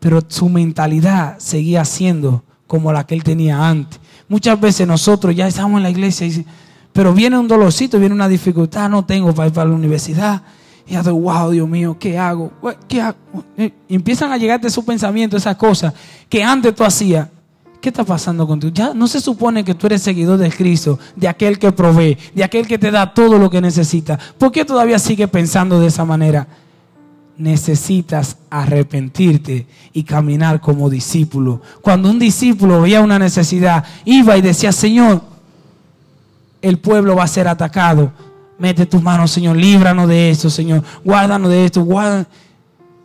pero su mentalidad seguía siendo como la que él tenía antes. Muchas veces nosotros ya estamos en la iglesia y pero viene un dolorcito, viene una dificultad, no tengo para ir para la universidad. Y ya wow, Dios mío, ¿qué hago? ¿Qué hago? Y empiezan a llegarte esos pensamientos, esas cosas que antes tú hacías. ¿Qué está pasando contigo? Ya no se supone que tú eres seguidor de Cristo, de aquel que provee, de aquel que te da todo lo que necesitas. ¿Por qué todavía sigues pensando de esa manera? Necesitas arrepentirte y caminar como discípulo. Cuando un discípulo veía una necesidad, iba y decía, Señor, el pueblo va a ser atacado. Mete tus manos, Señor, líbranos de esto, Señor. Guárdanos de esto.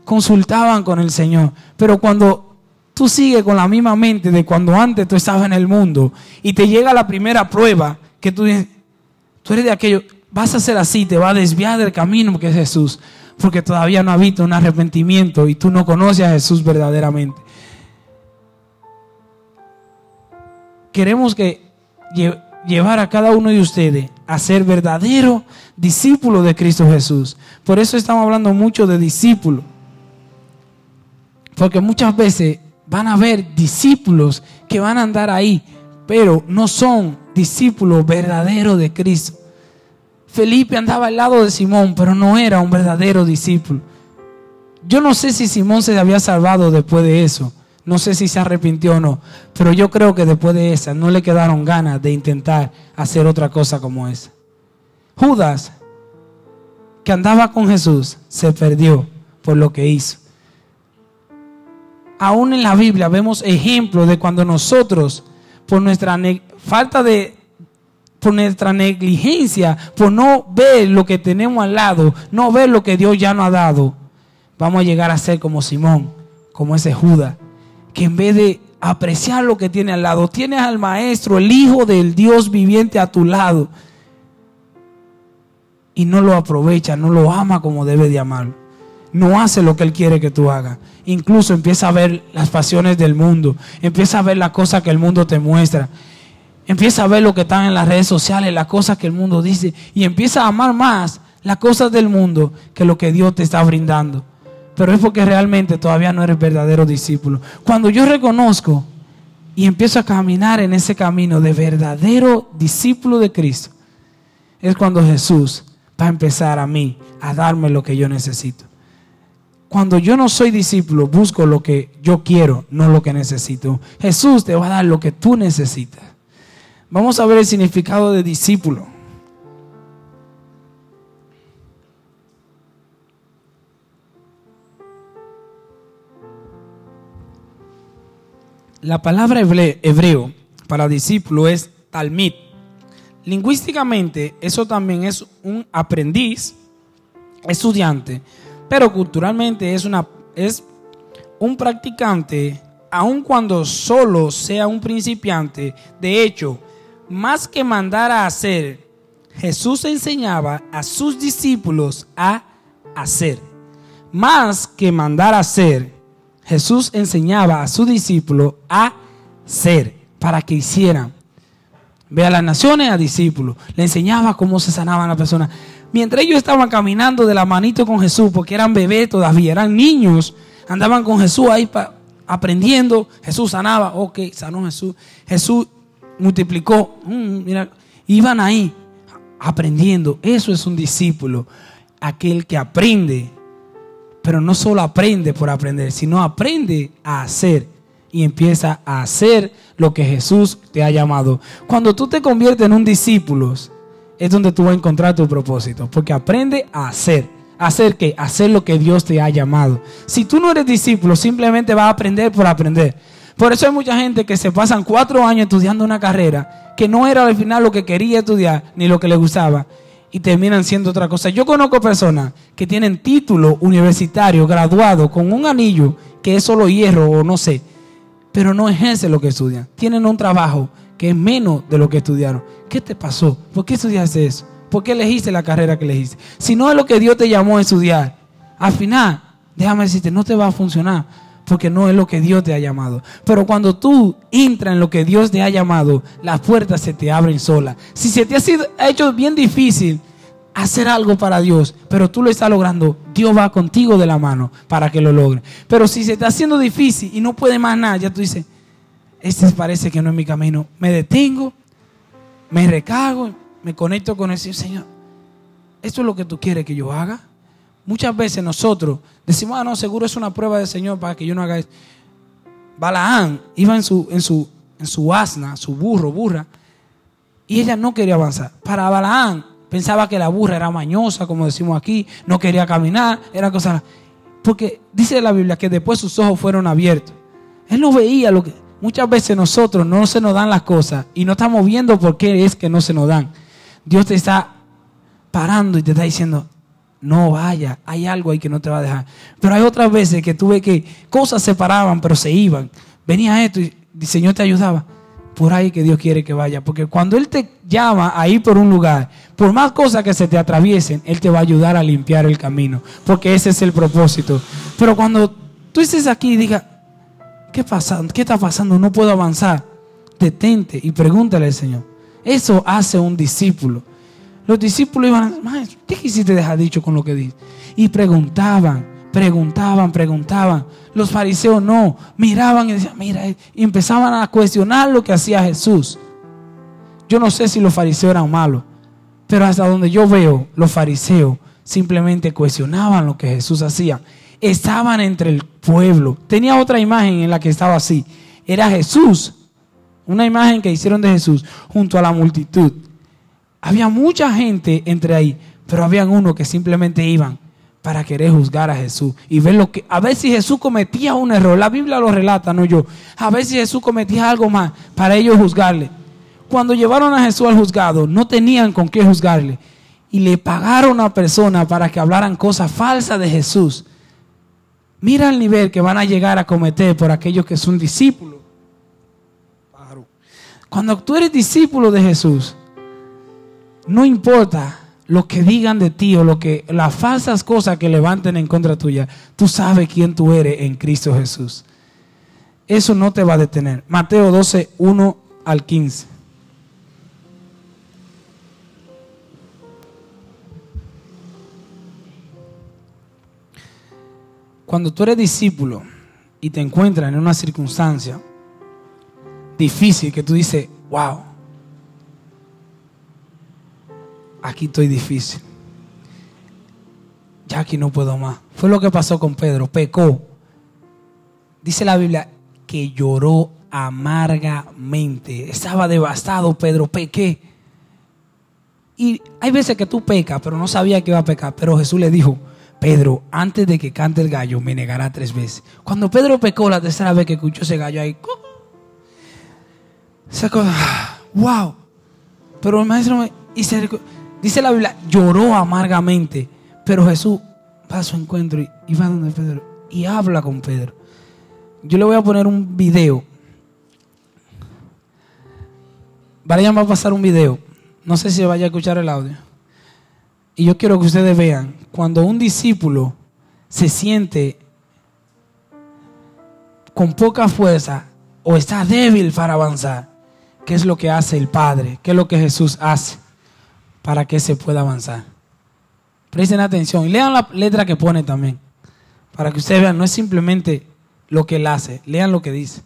Consultaban con el Señor. Pero cuando tú sigues con la misma mente de cuando antes tú estabas en el mundo y te llega la primera prueba que tú tú eres de aquello, vas a ser así, te va a desviar del camino que es Jesús, porque todavía no ha habido un arrepentimiento y tú no conoces a Jesús verdaderamente. Queremos que lle- llevar a cada uno de ustedes a ser verdadero discípulo de Cristo Jesús. Por eso estamos hablando mucho de discípulo. Porque muchas veces van a haber discípulos que van a andar ahí, pero no son discípulos verdaderos de Cristo. Felipe andaba al lado de Simón, pero no era un verdadero discípulo. Yo no sé si Simón se había salvado después de eso. No sé si se arrepintió o no. Pero yo creo que después de esa no le quedaron ganas de intentar hacer otra cosa como esa. Judas, que andaba con Jesús, se perdió por lo que hizo. Aún en la Biblia vemos ejemplos de cuando nosotros, por nuestra falta de, por nuestra negligencia, por no ver lo que tenemos al lado, no ver lo que Dios ya nos ha dado, vamos a llegar a ser como Simón, como ese Judas, que en vez de apreciar lo que tiene al lado, tienes al Maestro, el Hijo del Dios viviente a tu lado, y no lo aprovecha, no lo ama como debe de amarlo. No hace lo que Él quiere que tú hagas. Incluso empieza a ver las pasiones del mundo. Empieza a ver las cosas que el mundo te muestra. Empieza a ver lo que están en las redes sociales, las cosas que el mundo dice. Y empieza a amar más las cosas del mundo que lo que Dios te está brindando. Pero es porque realmente todavía no eres verdadero discípulo. Cuando yo reconozco y empiezo a caminar en ese camino de verdadero discípulo de Cristo, es cuando Jesús va a empezar a mí a darme lo que yo necesito. Cuando yo no soy discípulo, busco lo que yo quiero, no lo que necesito. Jesús te va a dar lo que tú necesitas. Vamos a ver el significado de discípulo. La palabra hebreo para discípulo es talmid. Lingüísticamente, eso también es un aprendiz, estudiante, pero culturalmente es, una, es un practicante, aun cuando solo sea un principiante. De hecho, más que mandar a hacer, Jesús enseñaba a sus discípulos a hacer. Más que mandar a hacer, Jesús enseñaba a sus discípulos a ser, para que hicieran. Ve a las naciones a discípulos. Le enseñaba cómo se sanaban las personas. Mientras ellos estaban caminando de la manito con Jesús, porque eran bebés todavía, eran niños, andaban con Jesús ahí aprendiendo. Jesús sanaba, ok, sanó Jesús. Jesús multiplicó, mm, mira, iban ahí aprendiendo. Eso es un discípulo, aquel que aprende, pero no solo aprende por aprender, sino aprende a hacer y empieza a hacer lo que Jesús te ha llamado. Cuando tú te conviertes en un discípulo, es donde tú vas a encontrar tu propósito, porque aprende a hacer. ¿Hacer qué? Hacer lo que Dios te ha llamado. Si tú no eres discípulo, simplemente vas a aprender por aprender. Por eso hay mucha gente que se pasan cuatro años estudiando una carrera que no era al final lo que quería estudiar ni lo que le gustaba y terminan siendo otra cosa. Yo conozco personas que tienen título universitario, graduado, con un anillo que es solo hierro o no sé, pero no ejercen lo que estudian. Tienen un trabajo que es menos de lo que estudiaron. ¿Qué te pasó? ¿Por qué estudiaste eso? ¿Por qué elegiste la carrera que elegiste? Si no es lo que Dios te llamó a estudiar, al final, déjame decirte, no te va a funcionar porque no es lo que Dios te ha llamado. Pero cuando tú entras en lo que Dios te ha llamado, las puertas se te abren solas. Si se te ha, sido, hecho bien difícil hacer algo para Dios, pero tú lo estás logrando, Dios va contigo de la mano para que lo logre. Pero si se está haciendo difícil y no puede más nada, ya tú dices, este parece que no es mi camino. Me detengo, me recago, me conecto con el Señor. ¿Esto es lo que tú quieres que yo haga? Muchas veces nosotros decimos, ah, no, seguro es una prueba del Señor para que yo no haga esto. Balaán iba en su, en su, en su asna, su burro, burra, y ella no quería avanzar. Para Balaán pensaba que la burra era mañosa, como decimos aquí, no quería caminar, era cosa... Porque dice la Biblia que después sus ojos fueron abiertos. Él no veía lo que... Muchas veces nosotros no se nos dan las cosas y no estamos viendo por qué es que no se nos dan. Dios te está parando y te está diciendo, no vaya, hay algo ahí que no te va a dejar. Pero hay otras veces que tuve que cosas se paraban, pero se iban. Venía esto y el Señor te ayudaba. Por ahí que Dios quiere que vaya. Porque cuando Él te llama a ir por un lugar, por más cosas que se te atraviesen, Él te va a ayudar a limpiar el camino. Porque ese es el propósito. Pero cuando tú estés aquí y digas, ¿qué, pasa? ¿qué está pasando? No puedo avanzar. Detente y pregúntale al Señor. Eso hace un discípulo. Los discípulos iban, maestro, ¿qué quisiste dejar dicho con lo que dice? Y preguntaban, preguntaban, preguntaban. Los fariseos no, miraban y decían, mira, y empezaban a cuestionar lo que hacía Jesús. Yo no sé si los fariseos eran malos, pero hasta donde yo veo, los fariseos simplemente cuestionaban lo que Jesús hacía. Estaban entre el pueblo. Tenía otra imagen en la que estaba así. Era Jesús, una imagen que hicieron de Jesús junto a la multitud. Había mucha gente entre ahí, pero habían unos que simplemente iban para querer juzgar a Jesús y ver lo que a ver si Jesús cometía un error. La Biblia lo relata, no yo. A ver si Jesús cometía algo más para ellos juzgarle. Cuando llevaron a Jesús al juzgado, no tenían con qué juzgarle y le pagaron a persona para que hablaran cosas falsas de Jesús. Mira el nivel que van a llegar a cometer por aquellos que son discípulos. Cuando tú eres discípulo de Jesús, no importa lo que digan de ti o lo que las falsas cosas que levanten en contra tuya, tú sabes quién tú eres en Cristo Jesús. Eso no te va a detener. Mateo 12, 1 al 15. Cuando tú eres discípulo y te encuentras en una circunstancia difícil que tú dices, wow, aquí estoy difícil. Ya aquí no puedo más. Fue lo que pasó con Pedro, pecó. Dice la Biblia que lloró amargamente. Estaba devastado Pedro, pequé. Y hay veces que tú pecas, pero no sabía que iba a pecar. Pero Jesús le dijo, Pedro, antes de que cante el gallo, me negará tres veces. Cuando Pedro pecó la tercera vez que escuchó ese gallo ahí, se wow. Pero el maestro me, y se, Dice la Biblia, lloró amargamente, pero Jesús va a su encuentro y, va donde Pedro y habla con Pedro. Yo le voy a poner un video. Brian va a pasar un video No sé si vaya a escuchar el audio. Y yo quiero que ustedes vean, cuando un discípulo se siente con poca fuerza o está débil para avanzar, ¿qué es lo que hace el Padre? ¿Qué es lo que Jesús hace para que se pueda avanzar? Presten atención y lean la letra que pone también, para que ustedes vean, no es simplemente lo que él hace, lean lo que dice.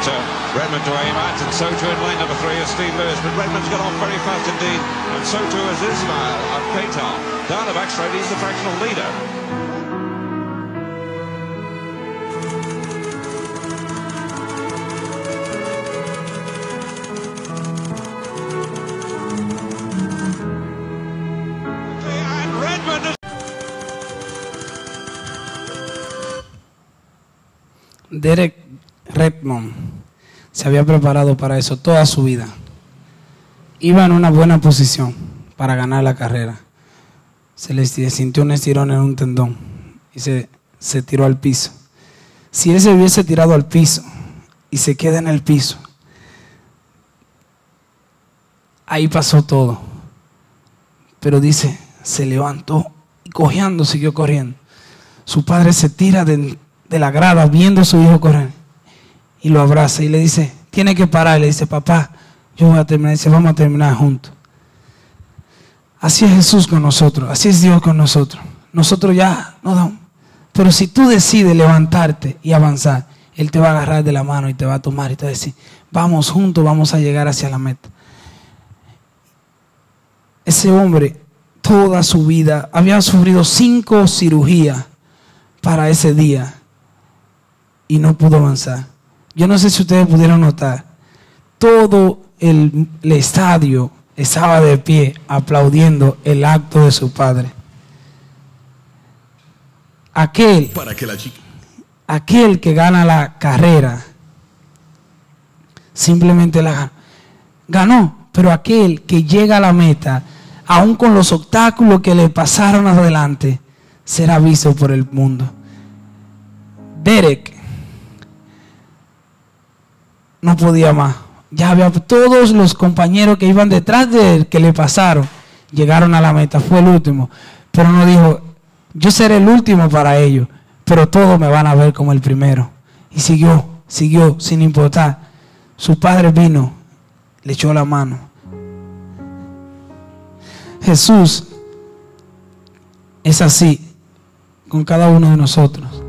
Got uh, Redmond to aim at, and so too in lane number three is Steve Lewis. But Redmond's got off very fast indeed, and so too is Ismail of Qatar. Down the he's the fractional leader. Derek Se había preparado para eso toda su vida. Iba en una buena posición para ganar la carrera. Se le sintió un estirón en un tendón y se, se tiró al piso. Si él se hubiese tirado al piso y se queda en el piso, ahí pasó todo. Pero dice, se levantó y cojeando siguió corriendo. Su padre se tira de la grada viendo a su hijo correr y lo abraza y le dice, tiene que parar. Le dice, papá, yo voy a terminar. Dice, vamos a terminar juntos. Así es Jesús con nosotros, así es Dios con nosotros. Nosotros ya no damos. Pero si tú decides levantarte y avanzar, Él te va a agarrar de la mano y te va a tomar y te va a decir, vamos juntos, vamos a llegar hacia la meta. Ese hombre, toda su vida, había sufrido cinco cirugías para ese día y no pudo avanzar. Yo no sé si ustedes pudieron notar, todo el, el estadio estaba de pie aplaudiendo el acto de su padre. Aquel, para que la chica aquel que gana la carrera, simplemente la ganó. ganó, pero aquel que llega a la meta, aun con los obstáculos que le pasaron adelante, será visto por el mundo. Derek no podía más. Ya había todos los compañeros que iban detrás de él, que le pasaron, llegaron a la meta. Fue el último. Pero no dijo, yo seré el último para ellos, pero todos me van a ver como el primero. Y siguió, siguió, sin importar. Su padre vino, le echó la mano. Jesús es así con cada uno de nosotros.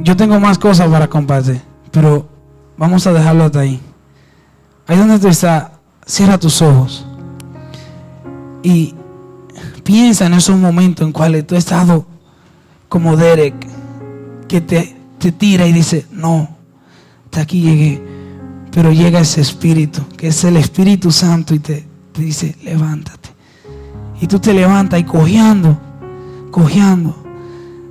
Yo tengo más cosas para compartir, pero vamos a dejarlo hasta ahí. Ahí donde tú estás, cierra tus ojos y piensa en esos momentos en cuales tú has estado como Derek, que te, te tira y dice, no, hasta aquí llegué. Pero llega ese espíritu, que es el Espíritu Santo, y te, te dice, levántate. Y tú te levantas y cojeando, cojeando,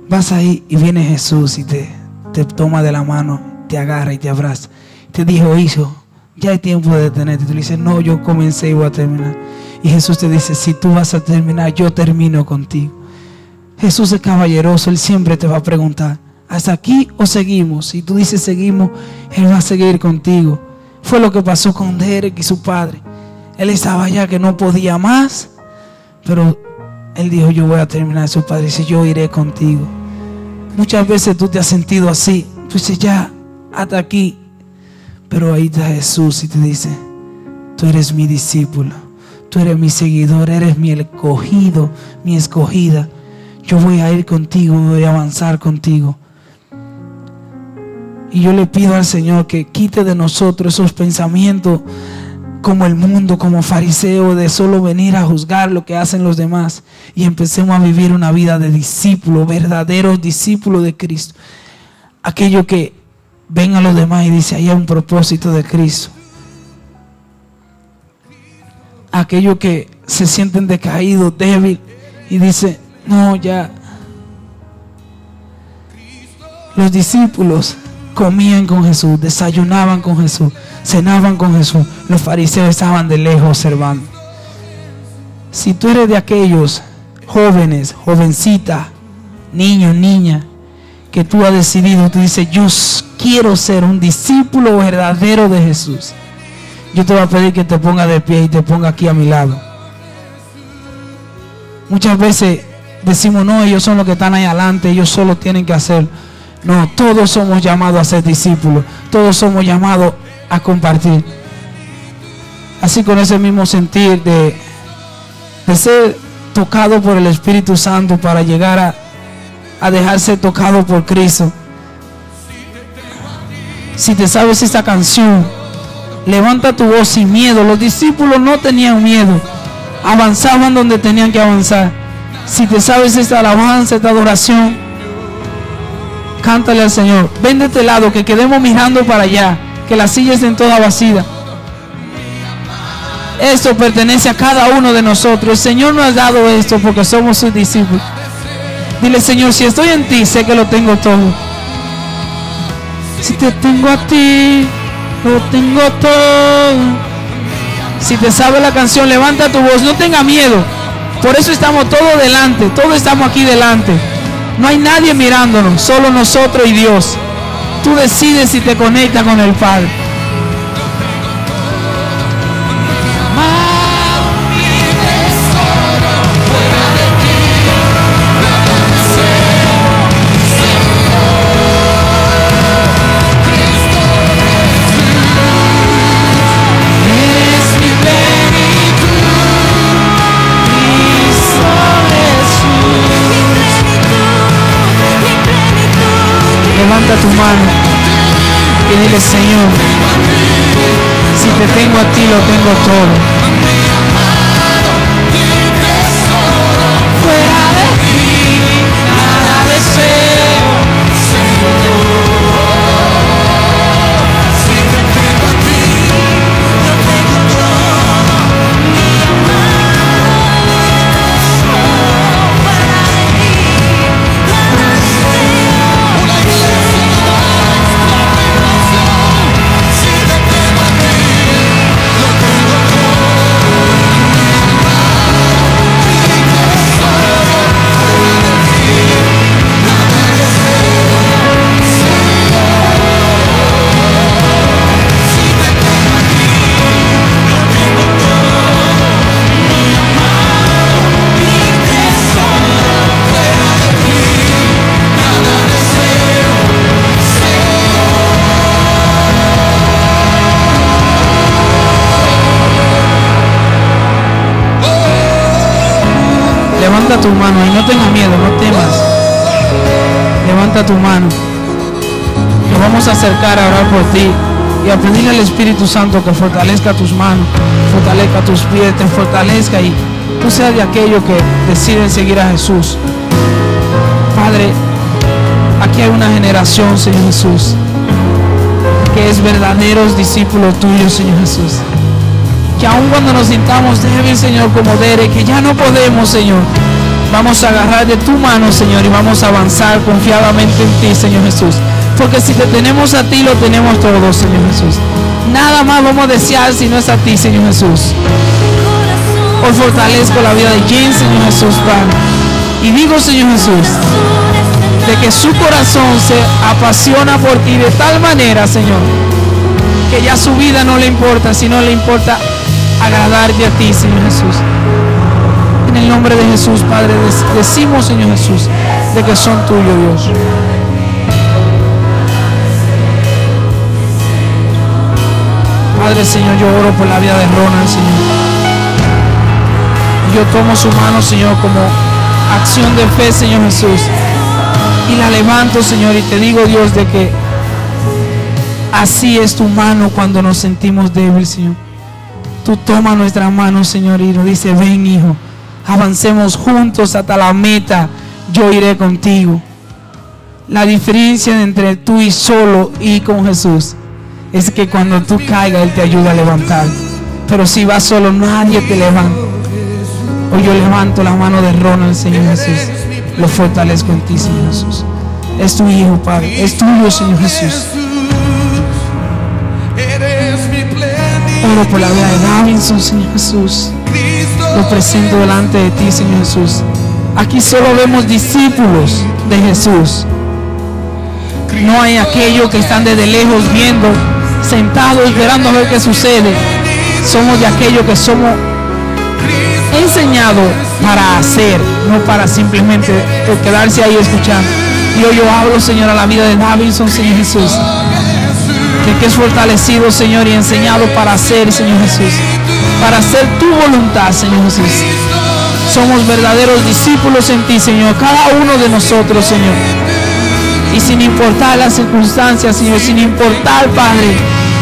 vas ahí y viene Jesús y te, te toma de la mano, te agarra y te abraza. Te dijo, hijo, ya hay tiempo de detenerte. Tú le dices, no, yo comencé y voy a terminar. Y Jesús te dice, si tú vas a terminar, yo termino contigo. Jesús es caballeroso, Él siempre te va a preguntar, ¿hasta aquí o seguimos? Si tú dices seguimos, Él va a seguir contigo. Fue lo que pasó con Derek y su padre. Él estaba allá que no podía más, pero Él dijo, yo voy a terminar. Su padre dice, yo iré contigo. Muchas veces tú te has sentido así. Tú dices, ya, hasta aquí. Pero ahí está Jesús y te dice, tú eres mi discípulo, tú eres mi seguidor, eres mi escogido, mi escogida. Yo voy a ir contigo, voy a avanzar contigo. Y yo le pido al Señor que quite de nosotros esos pensamientos como el mundo, como fariseo, de solo venir a juzgar lo que hacen los demás y empecemos a vivir una vida de discípulo, verdaderos discípulos de Cristo. Aquello que ven a los demás y dice, ahí hay un propósito de Cristo. Aquellos que se sienten decaídos, débiles y dice, no, ya. Los discípulos comían con Jesús, desayunaban con Jesús, cenaban con Jesús. Los fariseos estaban de lejos observando. Si tú eres de aquellos jóvenes, jovencita, niño, niña, que tú has decidido, tú dices, yo quiero ser un discípulo verdadero de Jesús. Yo te voy a pedir que te ponga de pie y te ponga aquí a mi lado. Muchas veces decimos, no, ellos son los que están ahí adelante, ellos solo tienen que hacer. No, todos somos llamados a ser discípulos, todos somos llamados a compartir. Así con ese mismo sentir de, de ser tocado por el Espíritu Santo para llegar a, a dejarse tocado por Cristo. Si te sabes esta canción, levanta tu voz sin miedo. Los discípulos no tenían miedo, avanzaban donde tenían que avanzar. Si te sabes esta alabanza, esta adoración, cántale al Señor. Ven de este lado, que quedemos mirando para allá, que la silla estén toda vacía. Esto pertenece a cada uno de nosotros. El Señor nos ha dado esto porque somos sus discípulos. Dile, Señor, si estoy en ti, sé que lo tengo todo. Si te tengo a ti, lo tengo todo. Si te sabe la canción, levanta tu voz, no tenga miedo. Por eso estamos todos delante, todos estamos aquí delante. No hay nadie mirándonos, solo nosotros y Dios. Tú decides si te conectas con el Padre. Levanta tu mano y no tengas miedo, no temas. Levanta tu mano. Nos vamos a acercar a orar por ti y a pedirle al Espíritu Santo que fortalezca tus manos, fortalezca tus pies, te fortalezca y tú seas de aquellos que deciden seguir a Jesús. Padre, aquí hay una generación, Señor Jesús, que es verdaderos discípulos tuyos, Señor Jesús que aun cuando nos sintamos débiles, Señor, como Dere, que ya no podemos, Señor, vamos a agarrar de tu mano, Señor, y vamos a avanzar confiadamente en ti, Señor Jesús. Porque si te tenemos a ti, lo tenemos todo, Señor Jesús. Nada más vamos a desear si no es a ti, Señor Jesús. Hoy fortalezco la vida de Jim, Señor Jesús, Padre. Y digo, Señor Jesús, de que su corazón se apasiona por ti de tal manera, Señor, que ya su vida no le importa, sino le importa agradarte a ti, Señor Jesús. En el nombre de Jesús, Padre, decimos, Señor Jesús, de que son tuyos, Dios. Padre, Señor, yo oro por la vida de Ronald, Señor. Yo tomo su mano, Señor, como acción de fe, Señor Jesús. Y la levanto, Señor, y te digo, Dios, de que Así es tu mano cuando nos sentimos débiles, Señor. Tú toma nuestra mano, Señor, y nos dice, ven, hijo, avancemos juntos hasta la meta. Yo iré contigo. La diferencia entre tú y solo y con Jesús es que cuando tú caigas, Él te ayuda a levantar. Pero si vas solo, nadie te levanta. Hoy yo levanto la mano de Ronald, Señor Jesús. Lo fortalezco en ti, Señor Jesús. Es tu hijo, Padre. Es tuyo, Señor Jesús. Oro por la vida de Davinson, Señor Jesús. Lo presento delante de ti, Señor Jesús. Aquí solo vemos discípulos de Jesús. No hay aquellos que están desde lejos viendo, sentados esperando a ver qué sucede. Somos de aquellos que somos enseñados para hacer, no para simplemente quedarse ahí escuchando. Y hoy yo hablo, Señor, a la vida de Davidson, Señor Jesús. Que, que es fortalecido, Señor, y enseñado para hacer, Señor Jesús. Para hacer tu voluntad, Señor Jesús. Somos verdaderos discípulos en ti, Señor. Cada uno de nosotros, Señor. Y sin importar las circunstancias, Señor, sin importar, Padre,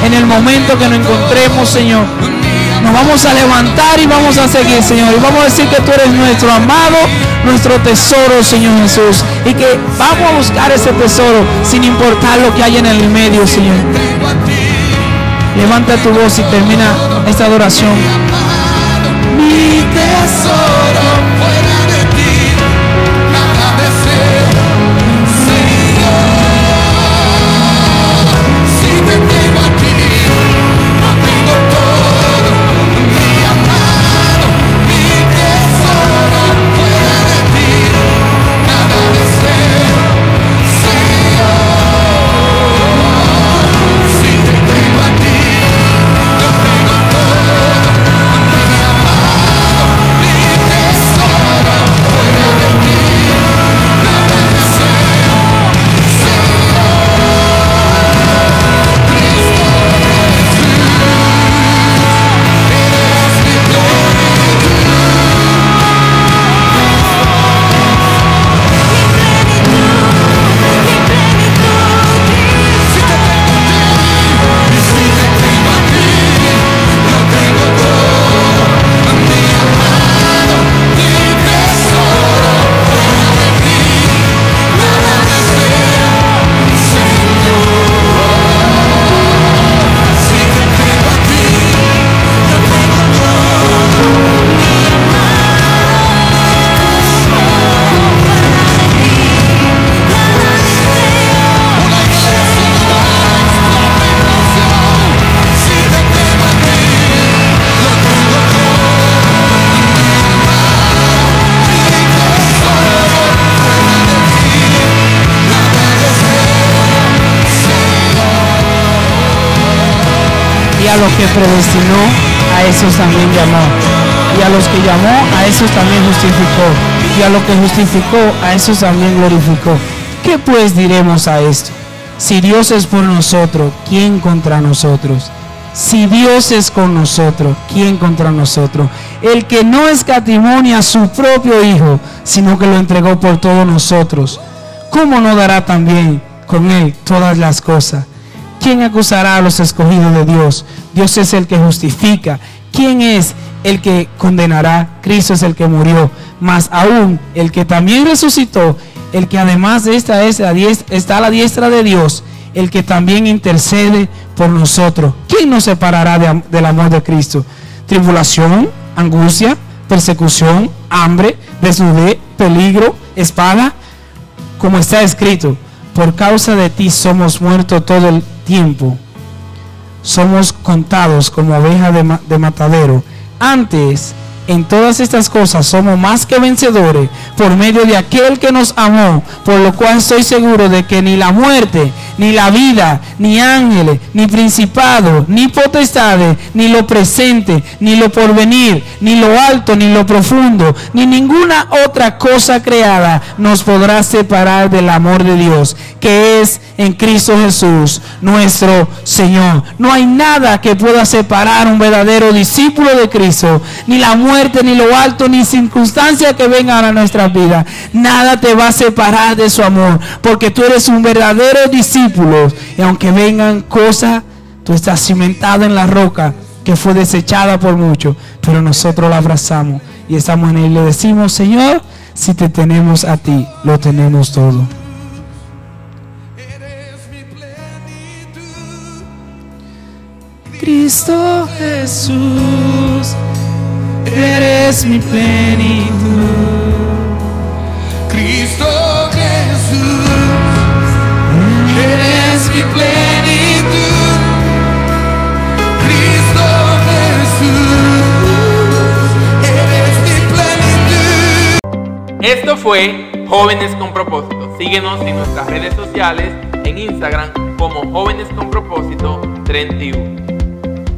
en el momento que nos encontremos, Señor, nos vamos a levantar y vamos a seguir, Señor. Y vamos a decir que tú eres nuestro amado, nuestro tesoro, Señor Jesús. Y que vamos a buscar ese tesoro sin importar lo que haya en el medio, Señor. Levanta tu voz y termina esta adoración. Predestinó, a esos también llamó. Y a los que llamó, a esos también justificó. Y a los que justificó, a esos también glorificó. ¿Qué pues diremos a esto? Si Dios es por nosotros, ¿quién contra nosotros? Si Dios es con nosotros, ¿quién contra nosotros? El que no escatimonia a su propio Hijo, sino que lo entregó por todos nosotros, ¿cómo no dará también con él todas las cosas? ¿Quién acusará a los escogidos de Dios? Dios es el que justifica. ¿Quién es el que condenará? Cristo es el que murió. Más aún, el que también resucitó, el que además de esta es la diestra- está a la diestra de Dios, el que también intercede por nosotros. ¿Quién nos separará de del amor de Cristo? Tribulación, angustia, persecución, hambre, desnudez, peligro, espada como está escrito, por causa de ti somos muertos todo el tiempo. Somos contados como ovejas de, de matadero. Antes, en todas estas cosas somos más que vencedores por medio de aquel que nos amó, por lo cual estoy seguro de que ni la muerte, ni la vida, ni ángeles, ni principados, ni potestades, ni lo presente, ni lo porvenir, ni lo alto, ni lo profundo, ni ninguna otra cosa creada nos podrá separar del amor de Dios, que es en Cristo Jesús, nuestro Señor. No hay nada que pueda separar un verdadero discípulo de Cristo, ni la muerte, ni lo alto, ni circunstancia que vengan a nuestras vidas. Nada te va a separar de su amor, porque tú eres un verdadero discípulo discípulos. Y aunque vengan cosas, tú estás cimentado en la roca que fue desechada por muchos, pero nosotros la abrazamos y estamos en él y le decimos, Señor, si te tenemos a ti, lo tenemos todo. Cristo Jesús, eres mi plenitud. Cristo Esto fue Jóvenes con Propósito. Síguenos en nuestras redes sociales, en Instagram como Jóvenes con Propósito 31.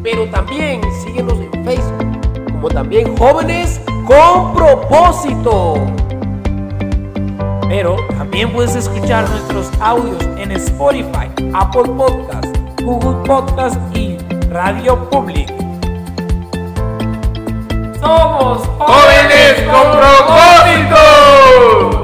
Pero también síguenos en Facebook, como también Jóvenes con Propósito. Pero también puedes escuchar nuestros audios en Spotify, Apple Podcast, Google Podcast y Radio Public. Somos Jóvenes con Propósito.